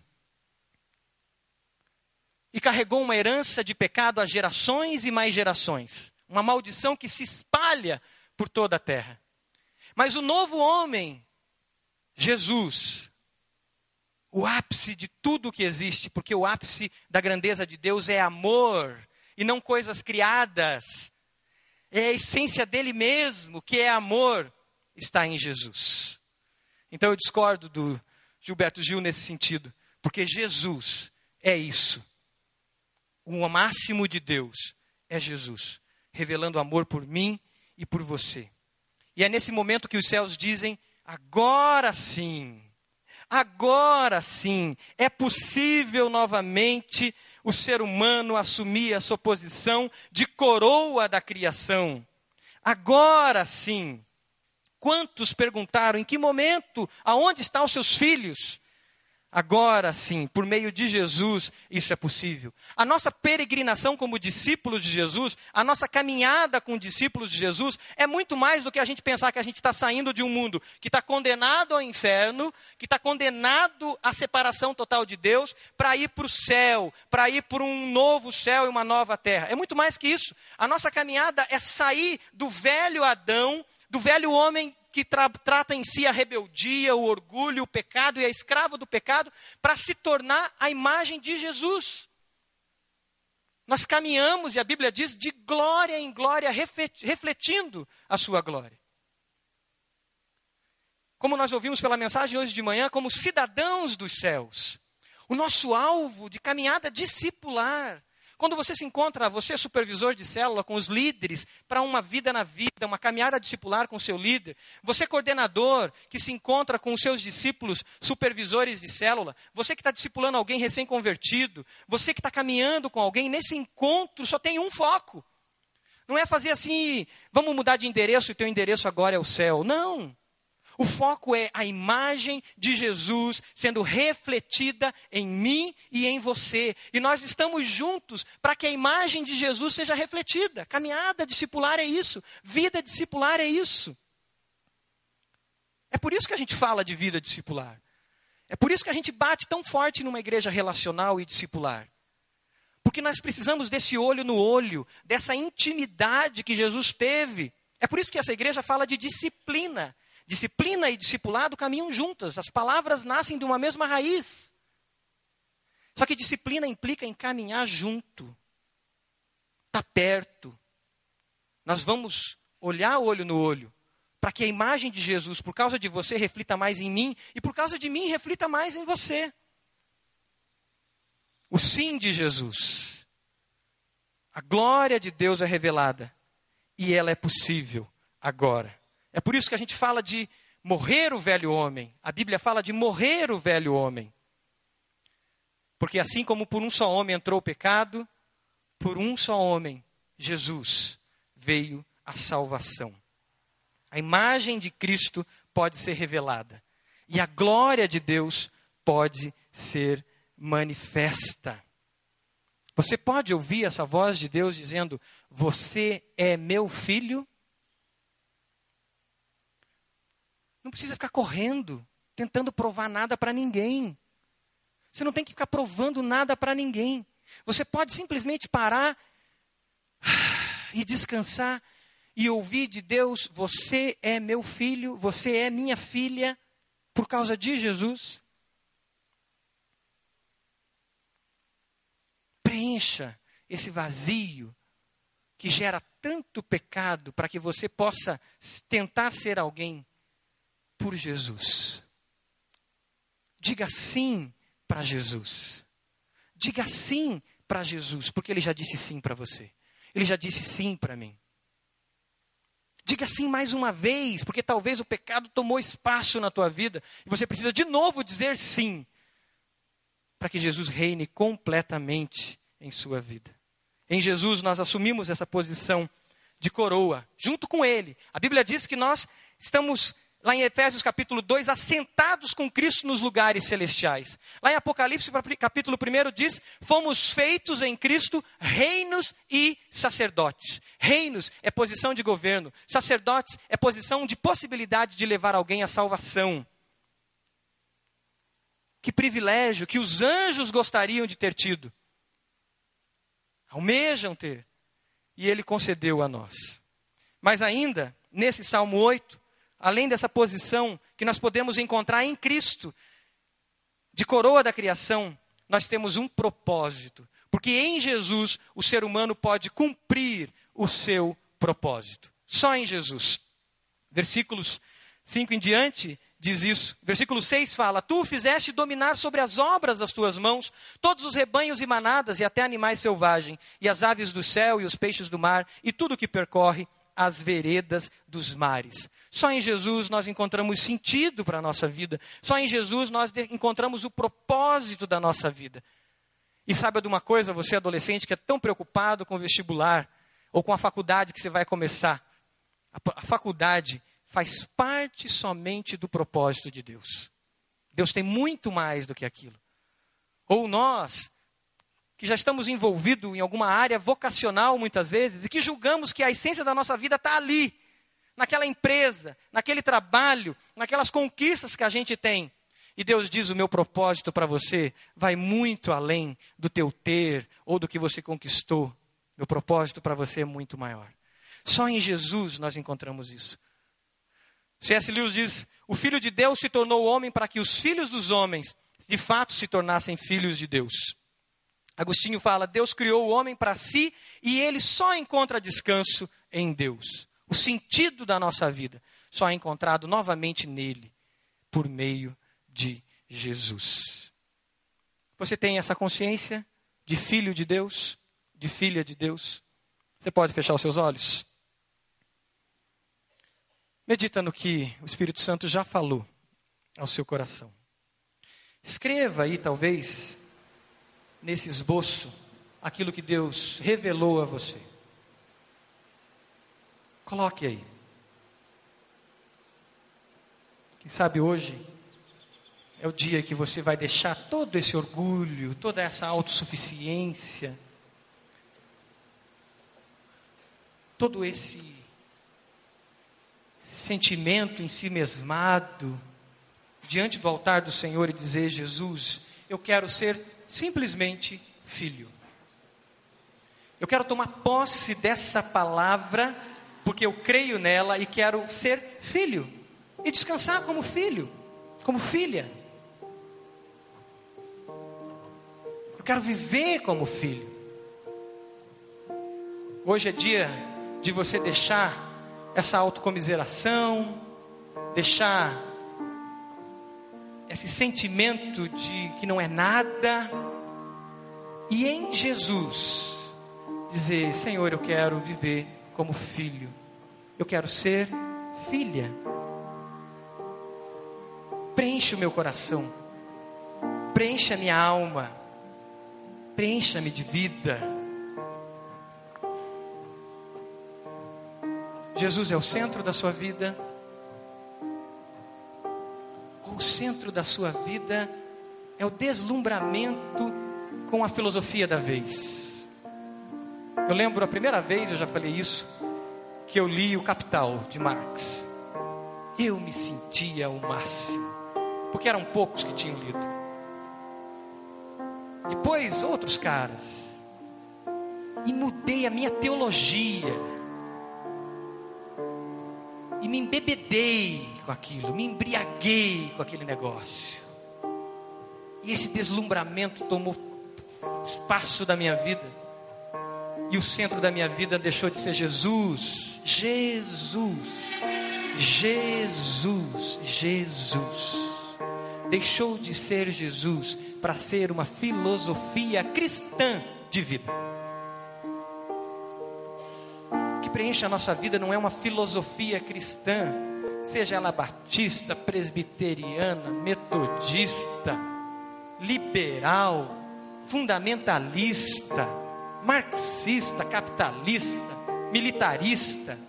E carregou uma herança de pecado a gerações e mais gerações. Uma maldição que se espalha por toda a terra. Mas o novo homem, Jesus, o ápice de tudo que existe, porque o ápice da grandeza de Deus é amor e não coisas criadas. É a essência dele mesmo, que é amor, está em Jesus. Então eu discordo do Gilberto Gil nesse sentido, porque Jesus é isso. O máximo de Deus é Jesus, revelando amor por mim e por você. E é nesse momento que os céus dizem: agora sim, agora sim, é possível novamente o ser humano assumir a sua posição de coroa da criação. Agora sim. Quantos perguntaram em que momento, aonde estão os seus filhos? Agora sim, por meio de Jesus, isso é possível. A nossa peregrinação como discípulos de Jesus, a nossa caminhada com discípulos de Jesus, é muito mais do que a gente pensar que a gente está saindo de um mundo que está condenado ao inferno, que está condenado à separação total de Deus, para ir para o céu, para ir para um novo céu e uma nova terra. É muito mais que isso. A nossa caminhada é sair do velho Adão do velho homem que tra trata em si a rebeldia, o orgulho, o pecado e é escravo do pecado, para se tornar a imagem de Jesus. Nós caminhamos, e a Bíblia diz, de glória em glória, refletindo a sua glória. Como nós ouvimos pela mensagem hoje de manhã, como cidadãos dos céus. O nosso alvo de caminhada discipular quando você se encontra, você supervisor de célula, com os líderes, para uma vida na vida, uma caminhada discipular com o seu líder, você coordenador, que se encontra com os seus discípulos, supervisores de célula, você que está discipulando alguém recém-convertido, você que está caminhando com alguém, nesse encontro só tem um foco. Não é fazer assim, vamos mudar de endereço e teu endereço agora é o céu. Não. O foco é a imagem de Jesus sendo refletida em mim e em você. E nós estamos juntos para que a imagem de Jesus seja refletida. Caminhada discipular é isso. Vida discipular é isso. É por isso que a gente fala de vida discipular. É por isso que a gente bate tão forte numa igreja relacional e discipular. Porque nós precisamos desse olho no olho, dessa intimidade que Jesus teve. É por isso que essa igreja fala de disciplina. Disciplina e discipulado caminham juntas, as palavras nascem de uma mesma raiz. Só que disciplina implica em caminhar junto, estar tá perto. Nós vamos olhar olho no olho, para que a imagem de Jesus, por causa de você, reflita mais em mim, e por causa de mim, reflita mais em você. O sim de Jesus. A glória de Deus é revelada, e ela é possível agora. É por isso que a gente fala de morrer o velho homem. A Bíblia fala de morrer o velho homem. Porque assim como por um só homem entrou o pecado, por um só homem, Jesus, veio a salvação. A imagem de Cristo pode ser revelada. E a glória de Deus pode ser manifesta. Você pode ouvir essa voz de Deus dizendo: Você é meu filho? Não precisa ficar correndo, tentando provar nada para ninguém. Você não tem que ficar provando nada para ninguém. Você pode simplesmente parar e descansar e ouvir de Deus: Você é meu filho, você é minha filha, por causa de Jesus. Preencha esse vazio que gera tanto pecado para que você possa tentar ser alguém por Jesus. Diga sim para Jesus. Diga sim para Jesus, porque ele já disse sim para você. Ele já disse sim para mim. Diga sim mais uma vez, porque talvez o pecado tomou espaço na tua vida e você precisa de novo dizer sim para que Jesus reine completamente em sua vida. Em Jesus nós assumimos essa posição de coroa, junto com ele. A Bíblia diz que nós estamos lá em Efésios capítulo 2, assentados com Cristo nos lugares celestiais. Lá em Apocalipse capítulo 1 diz: fomos feitos em Cristo reinos e sacerdotes. Reinos é posição de governo, sacerdotes é posição de possibilidade de levar alguém à salvação. Que privilégio que os anjos gostariam de ter tido. Almejam ter. E ele concedeu a nós. Mas ainda, nesse Salmo 8, além dessa posição que nós podemos encontrar em Cristo, de coroa da criação, nós temos um propósito. Porque em Jesus o ser humano pode cumprir o seu propósito. Só em Jesus. Versículos 5 em diante diz isso. Versículo 6 fala: Tu fizeste dominar sobre as obras das tuas mãos todos os rebanhos e manadas e até animais selvagens, e as aves do céu e os peixes do mar, e tudo que percorre as veredas dos mares. Só em Jesus nós encontramos sentido para a nossa vida. Só em Jesus nós encontramos o propósito da nossa vida. E sabe de uma coisa, você adolescente que é tão preocupado com o vestibular ou com a faculdade que você vai começar? A, a faculdade faz parte somente do propósito de Deus. Deus tem muito mais do que aquilo. Ou nós, que já estamos envolvidos em alguma área vocacional muitas vezes e que julgamos que a essência da nossa vida está ali naquela empresa, naquele trabalho, naquelas conquistas que a gente tem. E Deus diz: o meu propósito para você vai muito além do teu ter ou do que você conquistou. Meu propósito para você é muito maior. Só em Jesus nós encontramos isso. C.S. Lewis diz: o Filho de Deus se tornou homem para que os filhos dos homens de fato se tornassem filhos de Deus. Agostinho fala: Deus criou o homem para si e ele só encontra descanso em Deus. O sentido da nossa vida só é encontrado novamente nele, por meio de Jesus. Você tem essa consciência de filho de Deus, de filha de Deus? Você pode fechar os seus olhos? Medita no que o Espírito Santo já falou ao seu coração. Escreva aí, talvez, nesse esboço, aquilo que Deus revelou a você. Coloque aí. Quem sabe hoje é o dia que você vai deixar todo esse orgulho, toda essa autossuficiência, todo esse sentimento em si mesmado diante do altar do Senhor e dizer: Jesus, eu quero ser simplesmente filho. Eu quero tomar posse dessa palavra porque eu creio nela e quero ser filho e descansar como filho, como filha. Eu quero viver como filho. Hoje é dia de você deixar essa autocomiseração, deixar esse sentimento de que não é nada, e em Jesus dizer: Senhor, eu quero viver como filho. Eu quero ser filha. Preenche o meu coração. Preencha minha alma. Preencha-me de vida. Jesus é o centro da sua vida. O centro da sua vida é o deslumbramento com a filosofia da vez. Eu lembro a primeira vez, eu já falei isso, que eu li o Capital de Marx, eu me sentia o máximo, porque eram poucos que tinham lido. depois outros caras, e mudei a minha teologia, e me embebedei com aquilo, me embriaguei com aquele negócio, e esse deslumbramento tomou espaço da minha vida, e o centro da minha vida deixou de ser Jesus, Jesus, Jesus, Jesus. Deixou de ser Jesus para ser uma filosofia cristã de vida. O que preenche a nossa vida não é uma filosofia cristã, seja ela batista, presbiteriana, metodista, liberal, fundamentalista, marxista, capitalista, militarista.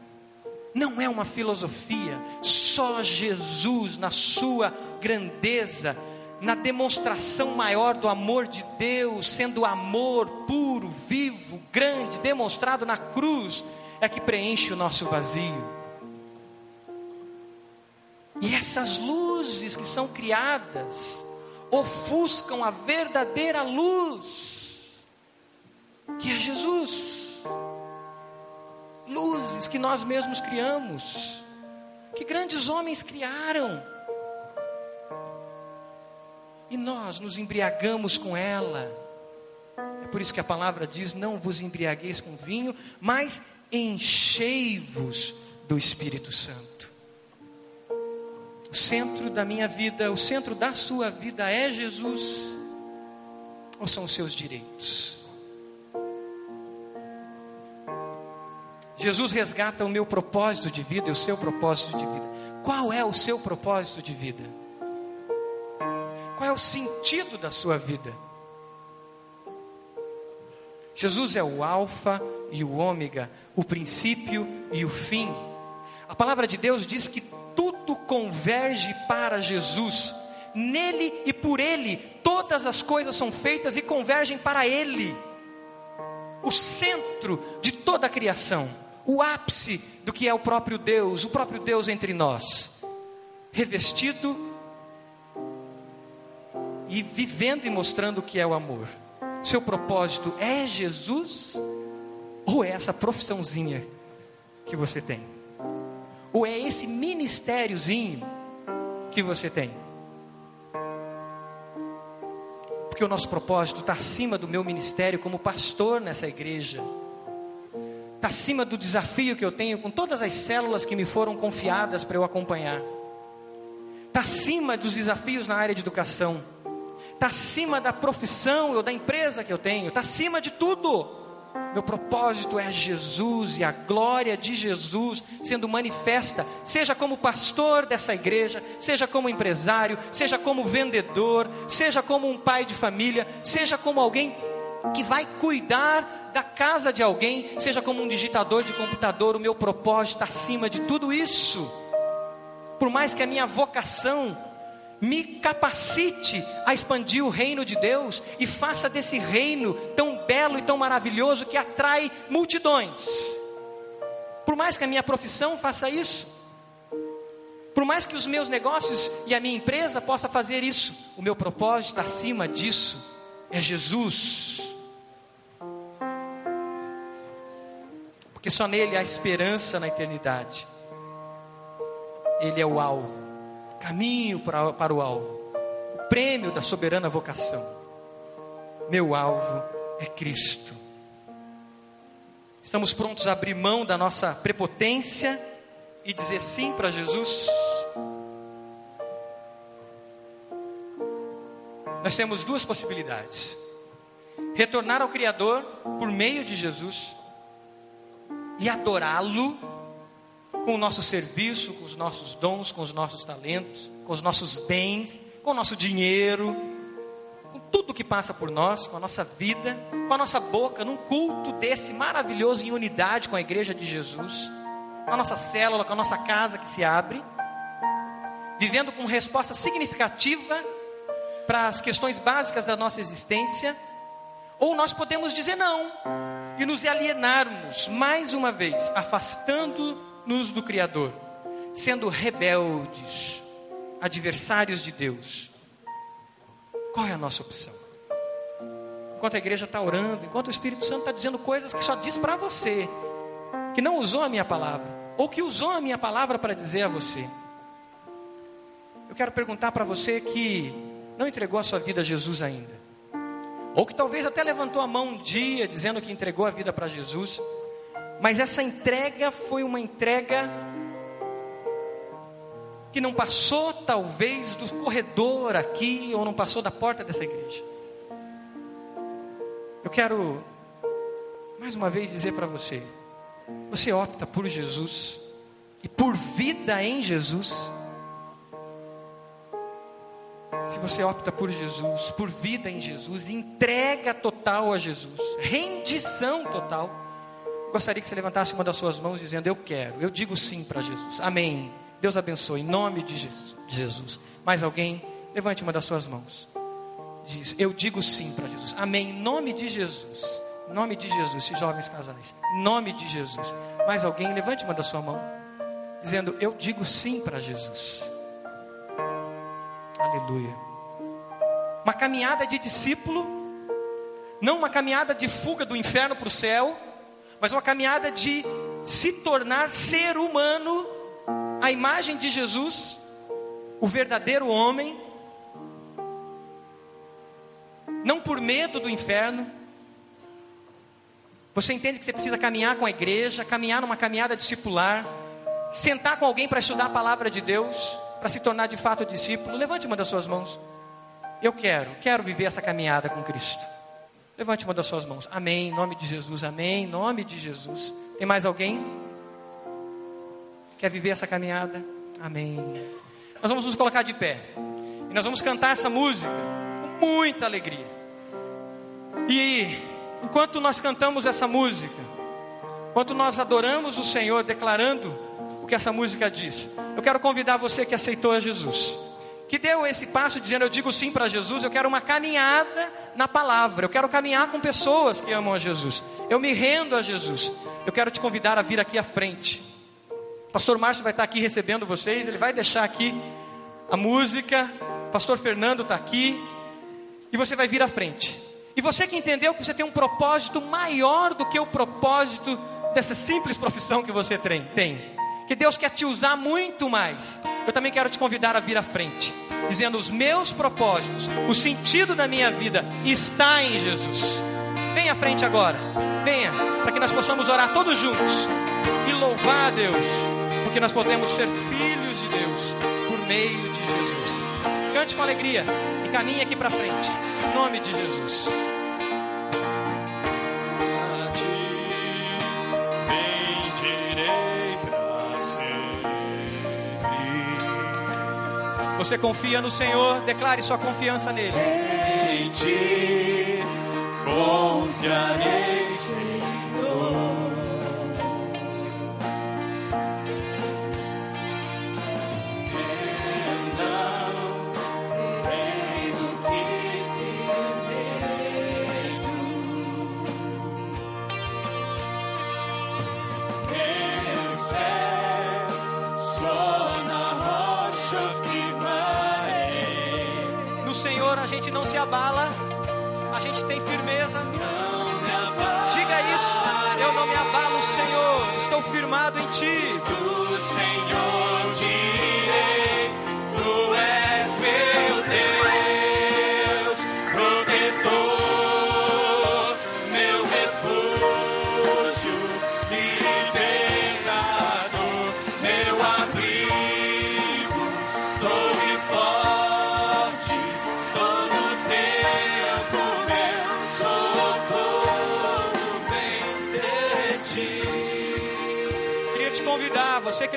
Não é uma filosofia, só Jesus, na sua grandeza, na demonstração maior do amor de Deus, sendo amor puro, vivo, grande, demonstrado na cruz, é que preenche o nosso vazio. E essas luzes que são criadas ofuscam a verdadeira luz, que é Jesus. Luzes que nós mesmos criamos, que grandes homens criaram e nós nos embriagamos com ela. É por isso que a palavra diz: Não vos embriagueis com vinho, mas enchei-vos do Espírito Santo. O centro da minha vida, o centro da sua vida é Jesus, ou são os seus direitos? Jesus resgata o meu propósito de vida e o seu propósito de vida. Qual é o seu propósito de vida? Qual é o sentido da sua vida? Jesus é o Alfa e o Ômega, o princípio e o fim. A palavra de Deus diz que tudo converge para Jesus. Nele e por Ele, todas as coisas são feitas e convergem para Ele. O centro de toda a criação, o ápice do que é o próprio Deus, o próprio Deus entre nós, revestido e vivendo e mostrando o que é o amor. Seu propósito é Jesus ou é essa profissãozinha que você tem? Ou é esse ministériozinho que você tem? Porque o nosso propósito está acima do meu ministério como pastor nessa igreja, está acima do desafio que eu tenho com todas as células que me foram confiadas para eu acompanhar, está acima dos desafios na área de educação está acima da profissão ou da empresa que eu tenho, está acima de tudo. Meu propósito é Jesus e a glória de Jesus sendo manifesta, seja como pastor dessa igreja, seja como empresário, seja como vendedor, seja como um pai de família, seja como alguém que vai cuidar da casa de alguém, seja como um digitador de computador, o meu propósito está acima de tudo isso. Por mais que a minha vocação me capacite a expandir o reino de Deus e faça desse reino tão belo e tão maravilhoso que atrai multidões. Por mais que a minha profissão faça isso, por mais que os meus negócios e a minha empresa possa fazer isso, o meu propósito acima disso, é Jesus. Porque só nele há esperança na eternidade. Ele é o alvo caminho para, para o alvo, o prêmio da soberana vocação. Meu alvo é Cristo. Estamos prontos a abrir mão da nossa prepotência e dizer sim para Jesus? Nós temos duas possibilidades: retornar ao Criador por meio de Jesus e adorá-lo com o nosso serviço, com os nossos dons, com os nossos talentos, com os nossos bens, com o nosso dinheiro, com tudo que passa por nós, com a nossa vida, com a nossa boca, num culto desse maravilhoso em unidade com a igreja de Jesus, com a nossa célula, com a nossa casa que se abre, vivendo com resposta significativa para as questões básicas da nossa existência, ou nós podemos dizer não e nos alienarmos mais uma vez, afastando nos do Criador, sendo rebeldes, adversários de Deus. Qual é a nossa opção? enquanto a igreja está orando, enquanto o Espírito Santo está dizendo coisas que só diz para você, que não usou a minha palavra, ou que usou a minha palavra para dizer a você. Eu quero perguntar para você que não entregou a sua vida a Jesus ainda, ou que talvez até levantou a mão um dia dizendo que entregou a vida para Jesus, mas essa entrega foi uma entrega que não passou talvez do corredor aqui, ou não passou da porta dessa igreja. Eu quero mais uma vez dizer para você: você opta por Jesus e por vida em Jesus. Se você opta por Jesus, por vida em Jesus, entrega total a Jesus, rendição total. Gostaria que você levantasse uma das suas mãos dizendo: Eu quero, eu digo sim para Jesus. Amém. Deus abençoe, em nome de Jesus. Mais alguém? Levante uma das suas mãos. Diz: Eu digo sim para Jesus. Amém. Em nome de Jesus. Em nome de Jesus, esses jovens casais. Em nome de Jesus. Mais alguém? Levante uma da sua mão. Dizendo: Eu digo sim para Jesus. Aleluia. Uma caminhada de discípulo. Não uma caminhada de fuga do inferno para o céu. Mas uma caminhada de se tornar ser humano a imagem de Jesus, o verdadeiro homem, não por medo do inferno. Você entende que você precisa caminhar com a igreja, caminhar numa caminhada discipular, sentar com alguém para estudar a palavra de Deus, para se tornar de fato discípulo. Levante uma das suas mãos. Eu quero, quero viver essa caminhada com Cristo. Levante uma das suas mãos. Amém. Em nome de Jesus. Amém. Em nome de Jesus. Tem mais alguém? Quer viver essa caminhada? Amém. Nós vamos nos colocar de pé. E nós vamos cantar essa música com muita alegria. E enquanto nós cantamos essa música, enquanto nós adoramos o Senhor, declarando o que essa música diz, eu quero convidar você que aceitou a Jesus, que deu esse passo dizendo eu digo sim para Jesus, eu quero uma caminhada na palavra, eu quero caminhar com pessoas que amam a Jesus, eu me rendo a Jesus, eu quero te convidar a vir aqui à frente. Pastor Márcio vai estar aqui recebendo vocês, ele vai deixar aqui a música. Pastor Fernando está aqui. E você vai vir à frente. E você que entendeu que você tem um propósito maior do que o propósito dessa simples profissão que você tem, que Deus quer te usar muito mais. Eu também quero te convidar a vir à frente, dizendo: os meus propósitos, o sentido da minha vida está em Jesus. Venha à frente agora, venha, para que nós possamos orar todos juntos e louvar a Deus porque nós podemos ser filhos de Deus por meio de Jesus. Cante com alegria e caminhe aqui para frente, em nome de Jesus. Você confia no Senhor, declare sua confiança nele. Em ti confiarei, Senhor. Gente não se abala, a gente tem firmeza. Diga isso, eu não me abalo, Senhor, estou firmado em Ti. Do Senhor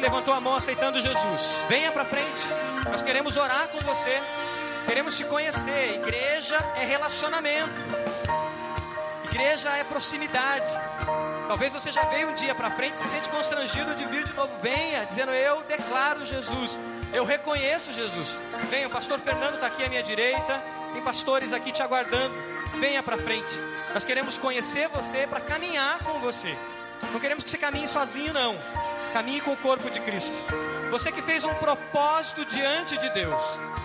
levantou a mão aceitando Jesus, venha para frente. Nós queremos orar com você. Queremos te conhecer. Igreja é relacionamento. Igreja é proximidade. Talvez você já veio um dia para frente e se sente constrangido de vir de novo. Venha, dizendo: Eu declaro Jesus. Eu reconheço Jesus. Venha, o pastor Fernando está aqui à minha direita. Tem pastores aqui te aguardando. Venha para frente. Nós queremos conhecer você para caminhar com você. Não queremos que você caminhe sozinho, não. Caminhe com o corpo de Cristo. Você que fez um propósito diante de Deus,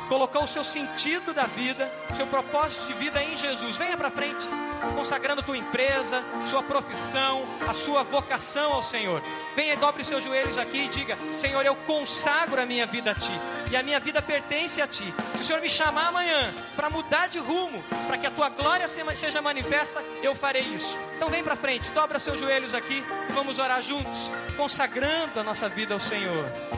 colocou o seu sentido da vida, seu propósito de vida em Jesus. Venha para frente, consagrando tua empresa, sua profissão, a sua vocação ao Senhor. Venha e dobre seus joelhos aqui e diga: Senhor, eu consagro a minha vida a Ti e a minha vida pertence a Ti. Se o Senhor me chamar amanhã para mudar de rumo, para que a Tua glória seja manifesta, eu farei isso. Então vem para frente, dobra seus joelhos aqui e vamos orar juntos, consagrando a nossa vida ao Senhor.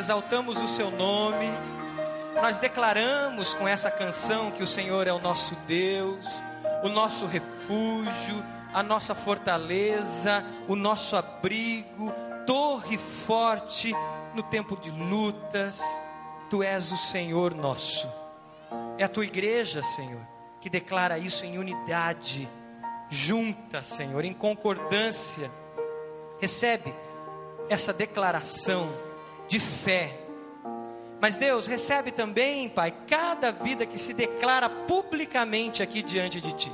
Exaltamos o Seu nome, nós declaramos com essa canção que o Senhor é o nosso Deus, o nosso refúgio, a nossa fortaleza, o nosso abrigo, torre forte no tempo de lutas. Tu és o Senhor nosso. É a tua igreja, Senhor, que declara isso em unidade, junta, Senhor, em concordância. Recebe essa declaração de fé. Mas Deus, recebe também, Pai, cada vida que se declara publicamente aqui diante de Ti.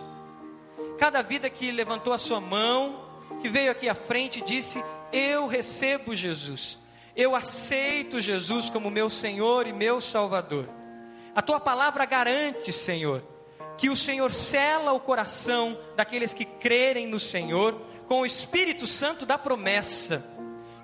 Cada vida que levantou a sua mão, que veio aqui à frente e disse: Eu recebo Jesus. Eu aceito Jesus como meu Senhor e meu Salvador. A tua palavra garante, Senhor, que o Senhor cela o coração daqueles que crerem no Senhor com o Espírito Santo da promessa.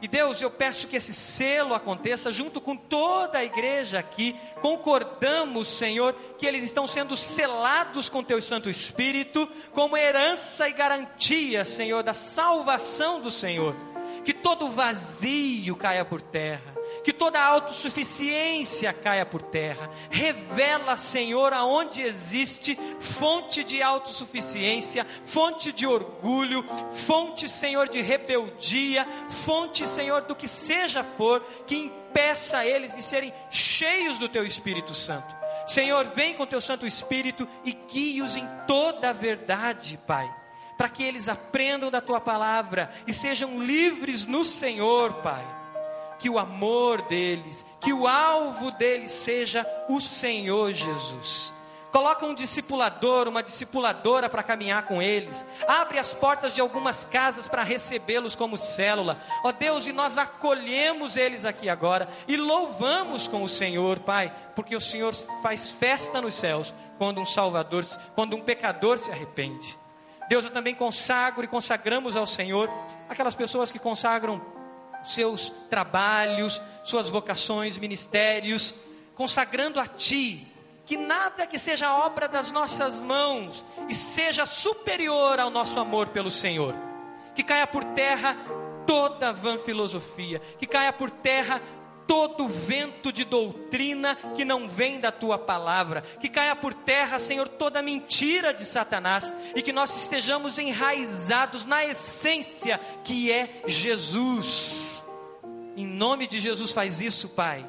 E Deus, eu peço que esse selo aconteça junto com toda a igreja aqui. Concordamos, Senhor, que eles estão sendo selados com teu Santo Espírito, como herança e garantia, Senhor, da salvação do Senhor. Que todo vazio caia por terra que toda autossuficiência caia por terra. Revela, Senhor, aonde existe fonte de autossuficiência, fonte de orgulho, fonte, Senhor, de rebeldia, fonte, Senhor, do que seja for, que impeça eles de serem cheios do teu Espírito Santo. Senhor, vem com teu Santo Espírito e guie-os em toda a verdade, Pai para que eles aprendam da tua palavra e sejam livres no Senhor, Pai que o amor deles, que o alvo deles seja o Senhor Jesus. Coloca um discipulador, uma discipuladora para caminhar com eles. Abre as portas de algumas casas para recebê-los como célula. Ó oh Deus, e nós acolhemos eles aqui agora e louvamos com o Senhor, Pai, porque o Senhor faz festa nos céus quando um salvador, quando um pecador se arrepende. Deus, eu também consagro e consagramos ao Senhor aquelas pessoas que consagram seus trabalhos, suas vocações, ministérios, consagrando a Ti, que nada que seja obra das nossas mãos e seja superior ao nosso amor pelo Senhor, que caia por terra toda vã filosofia, que caia por terra todo vento de doutrina que não vem da tua palavra, que caia por terra, Senhor, toda mentira de Satanás e que nós estejamos enraizados na essência que é Jesus. Em nome de Jesus, faz isso, Pai,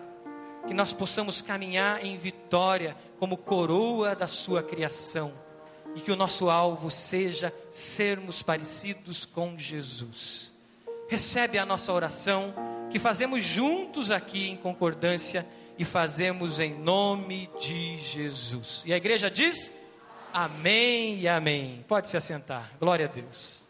que nós possamos caminhar em vitória como coroa da Sua criação e que o nosso alvo seja sermos parecidos com Jesus. Recebe a nossa oração que fazemos juntos aqui em concordância e fazemos em nome de Jesus. E a igreja diz: Amém e amém. Pode se assentar. Glória a Deus.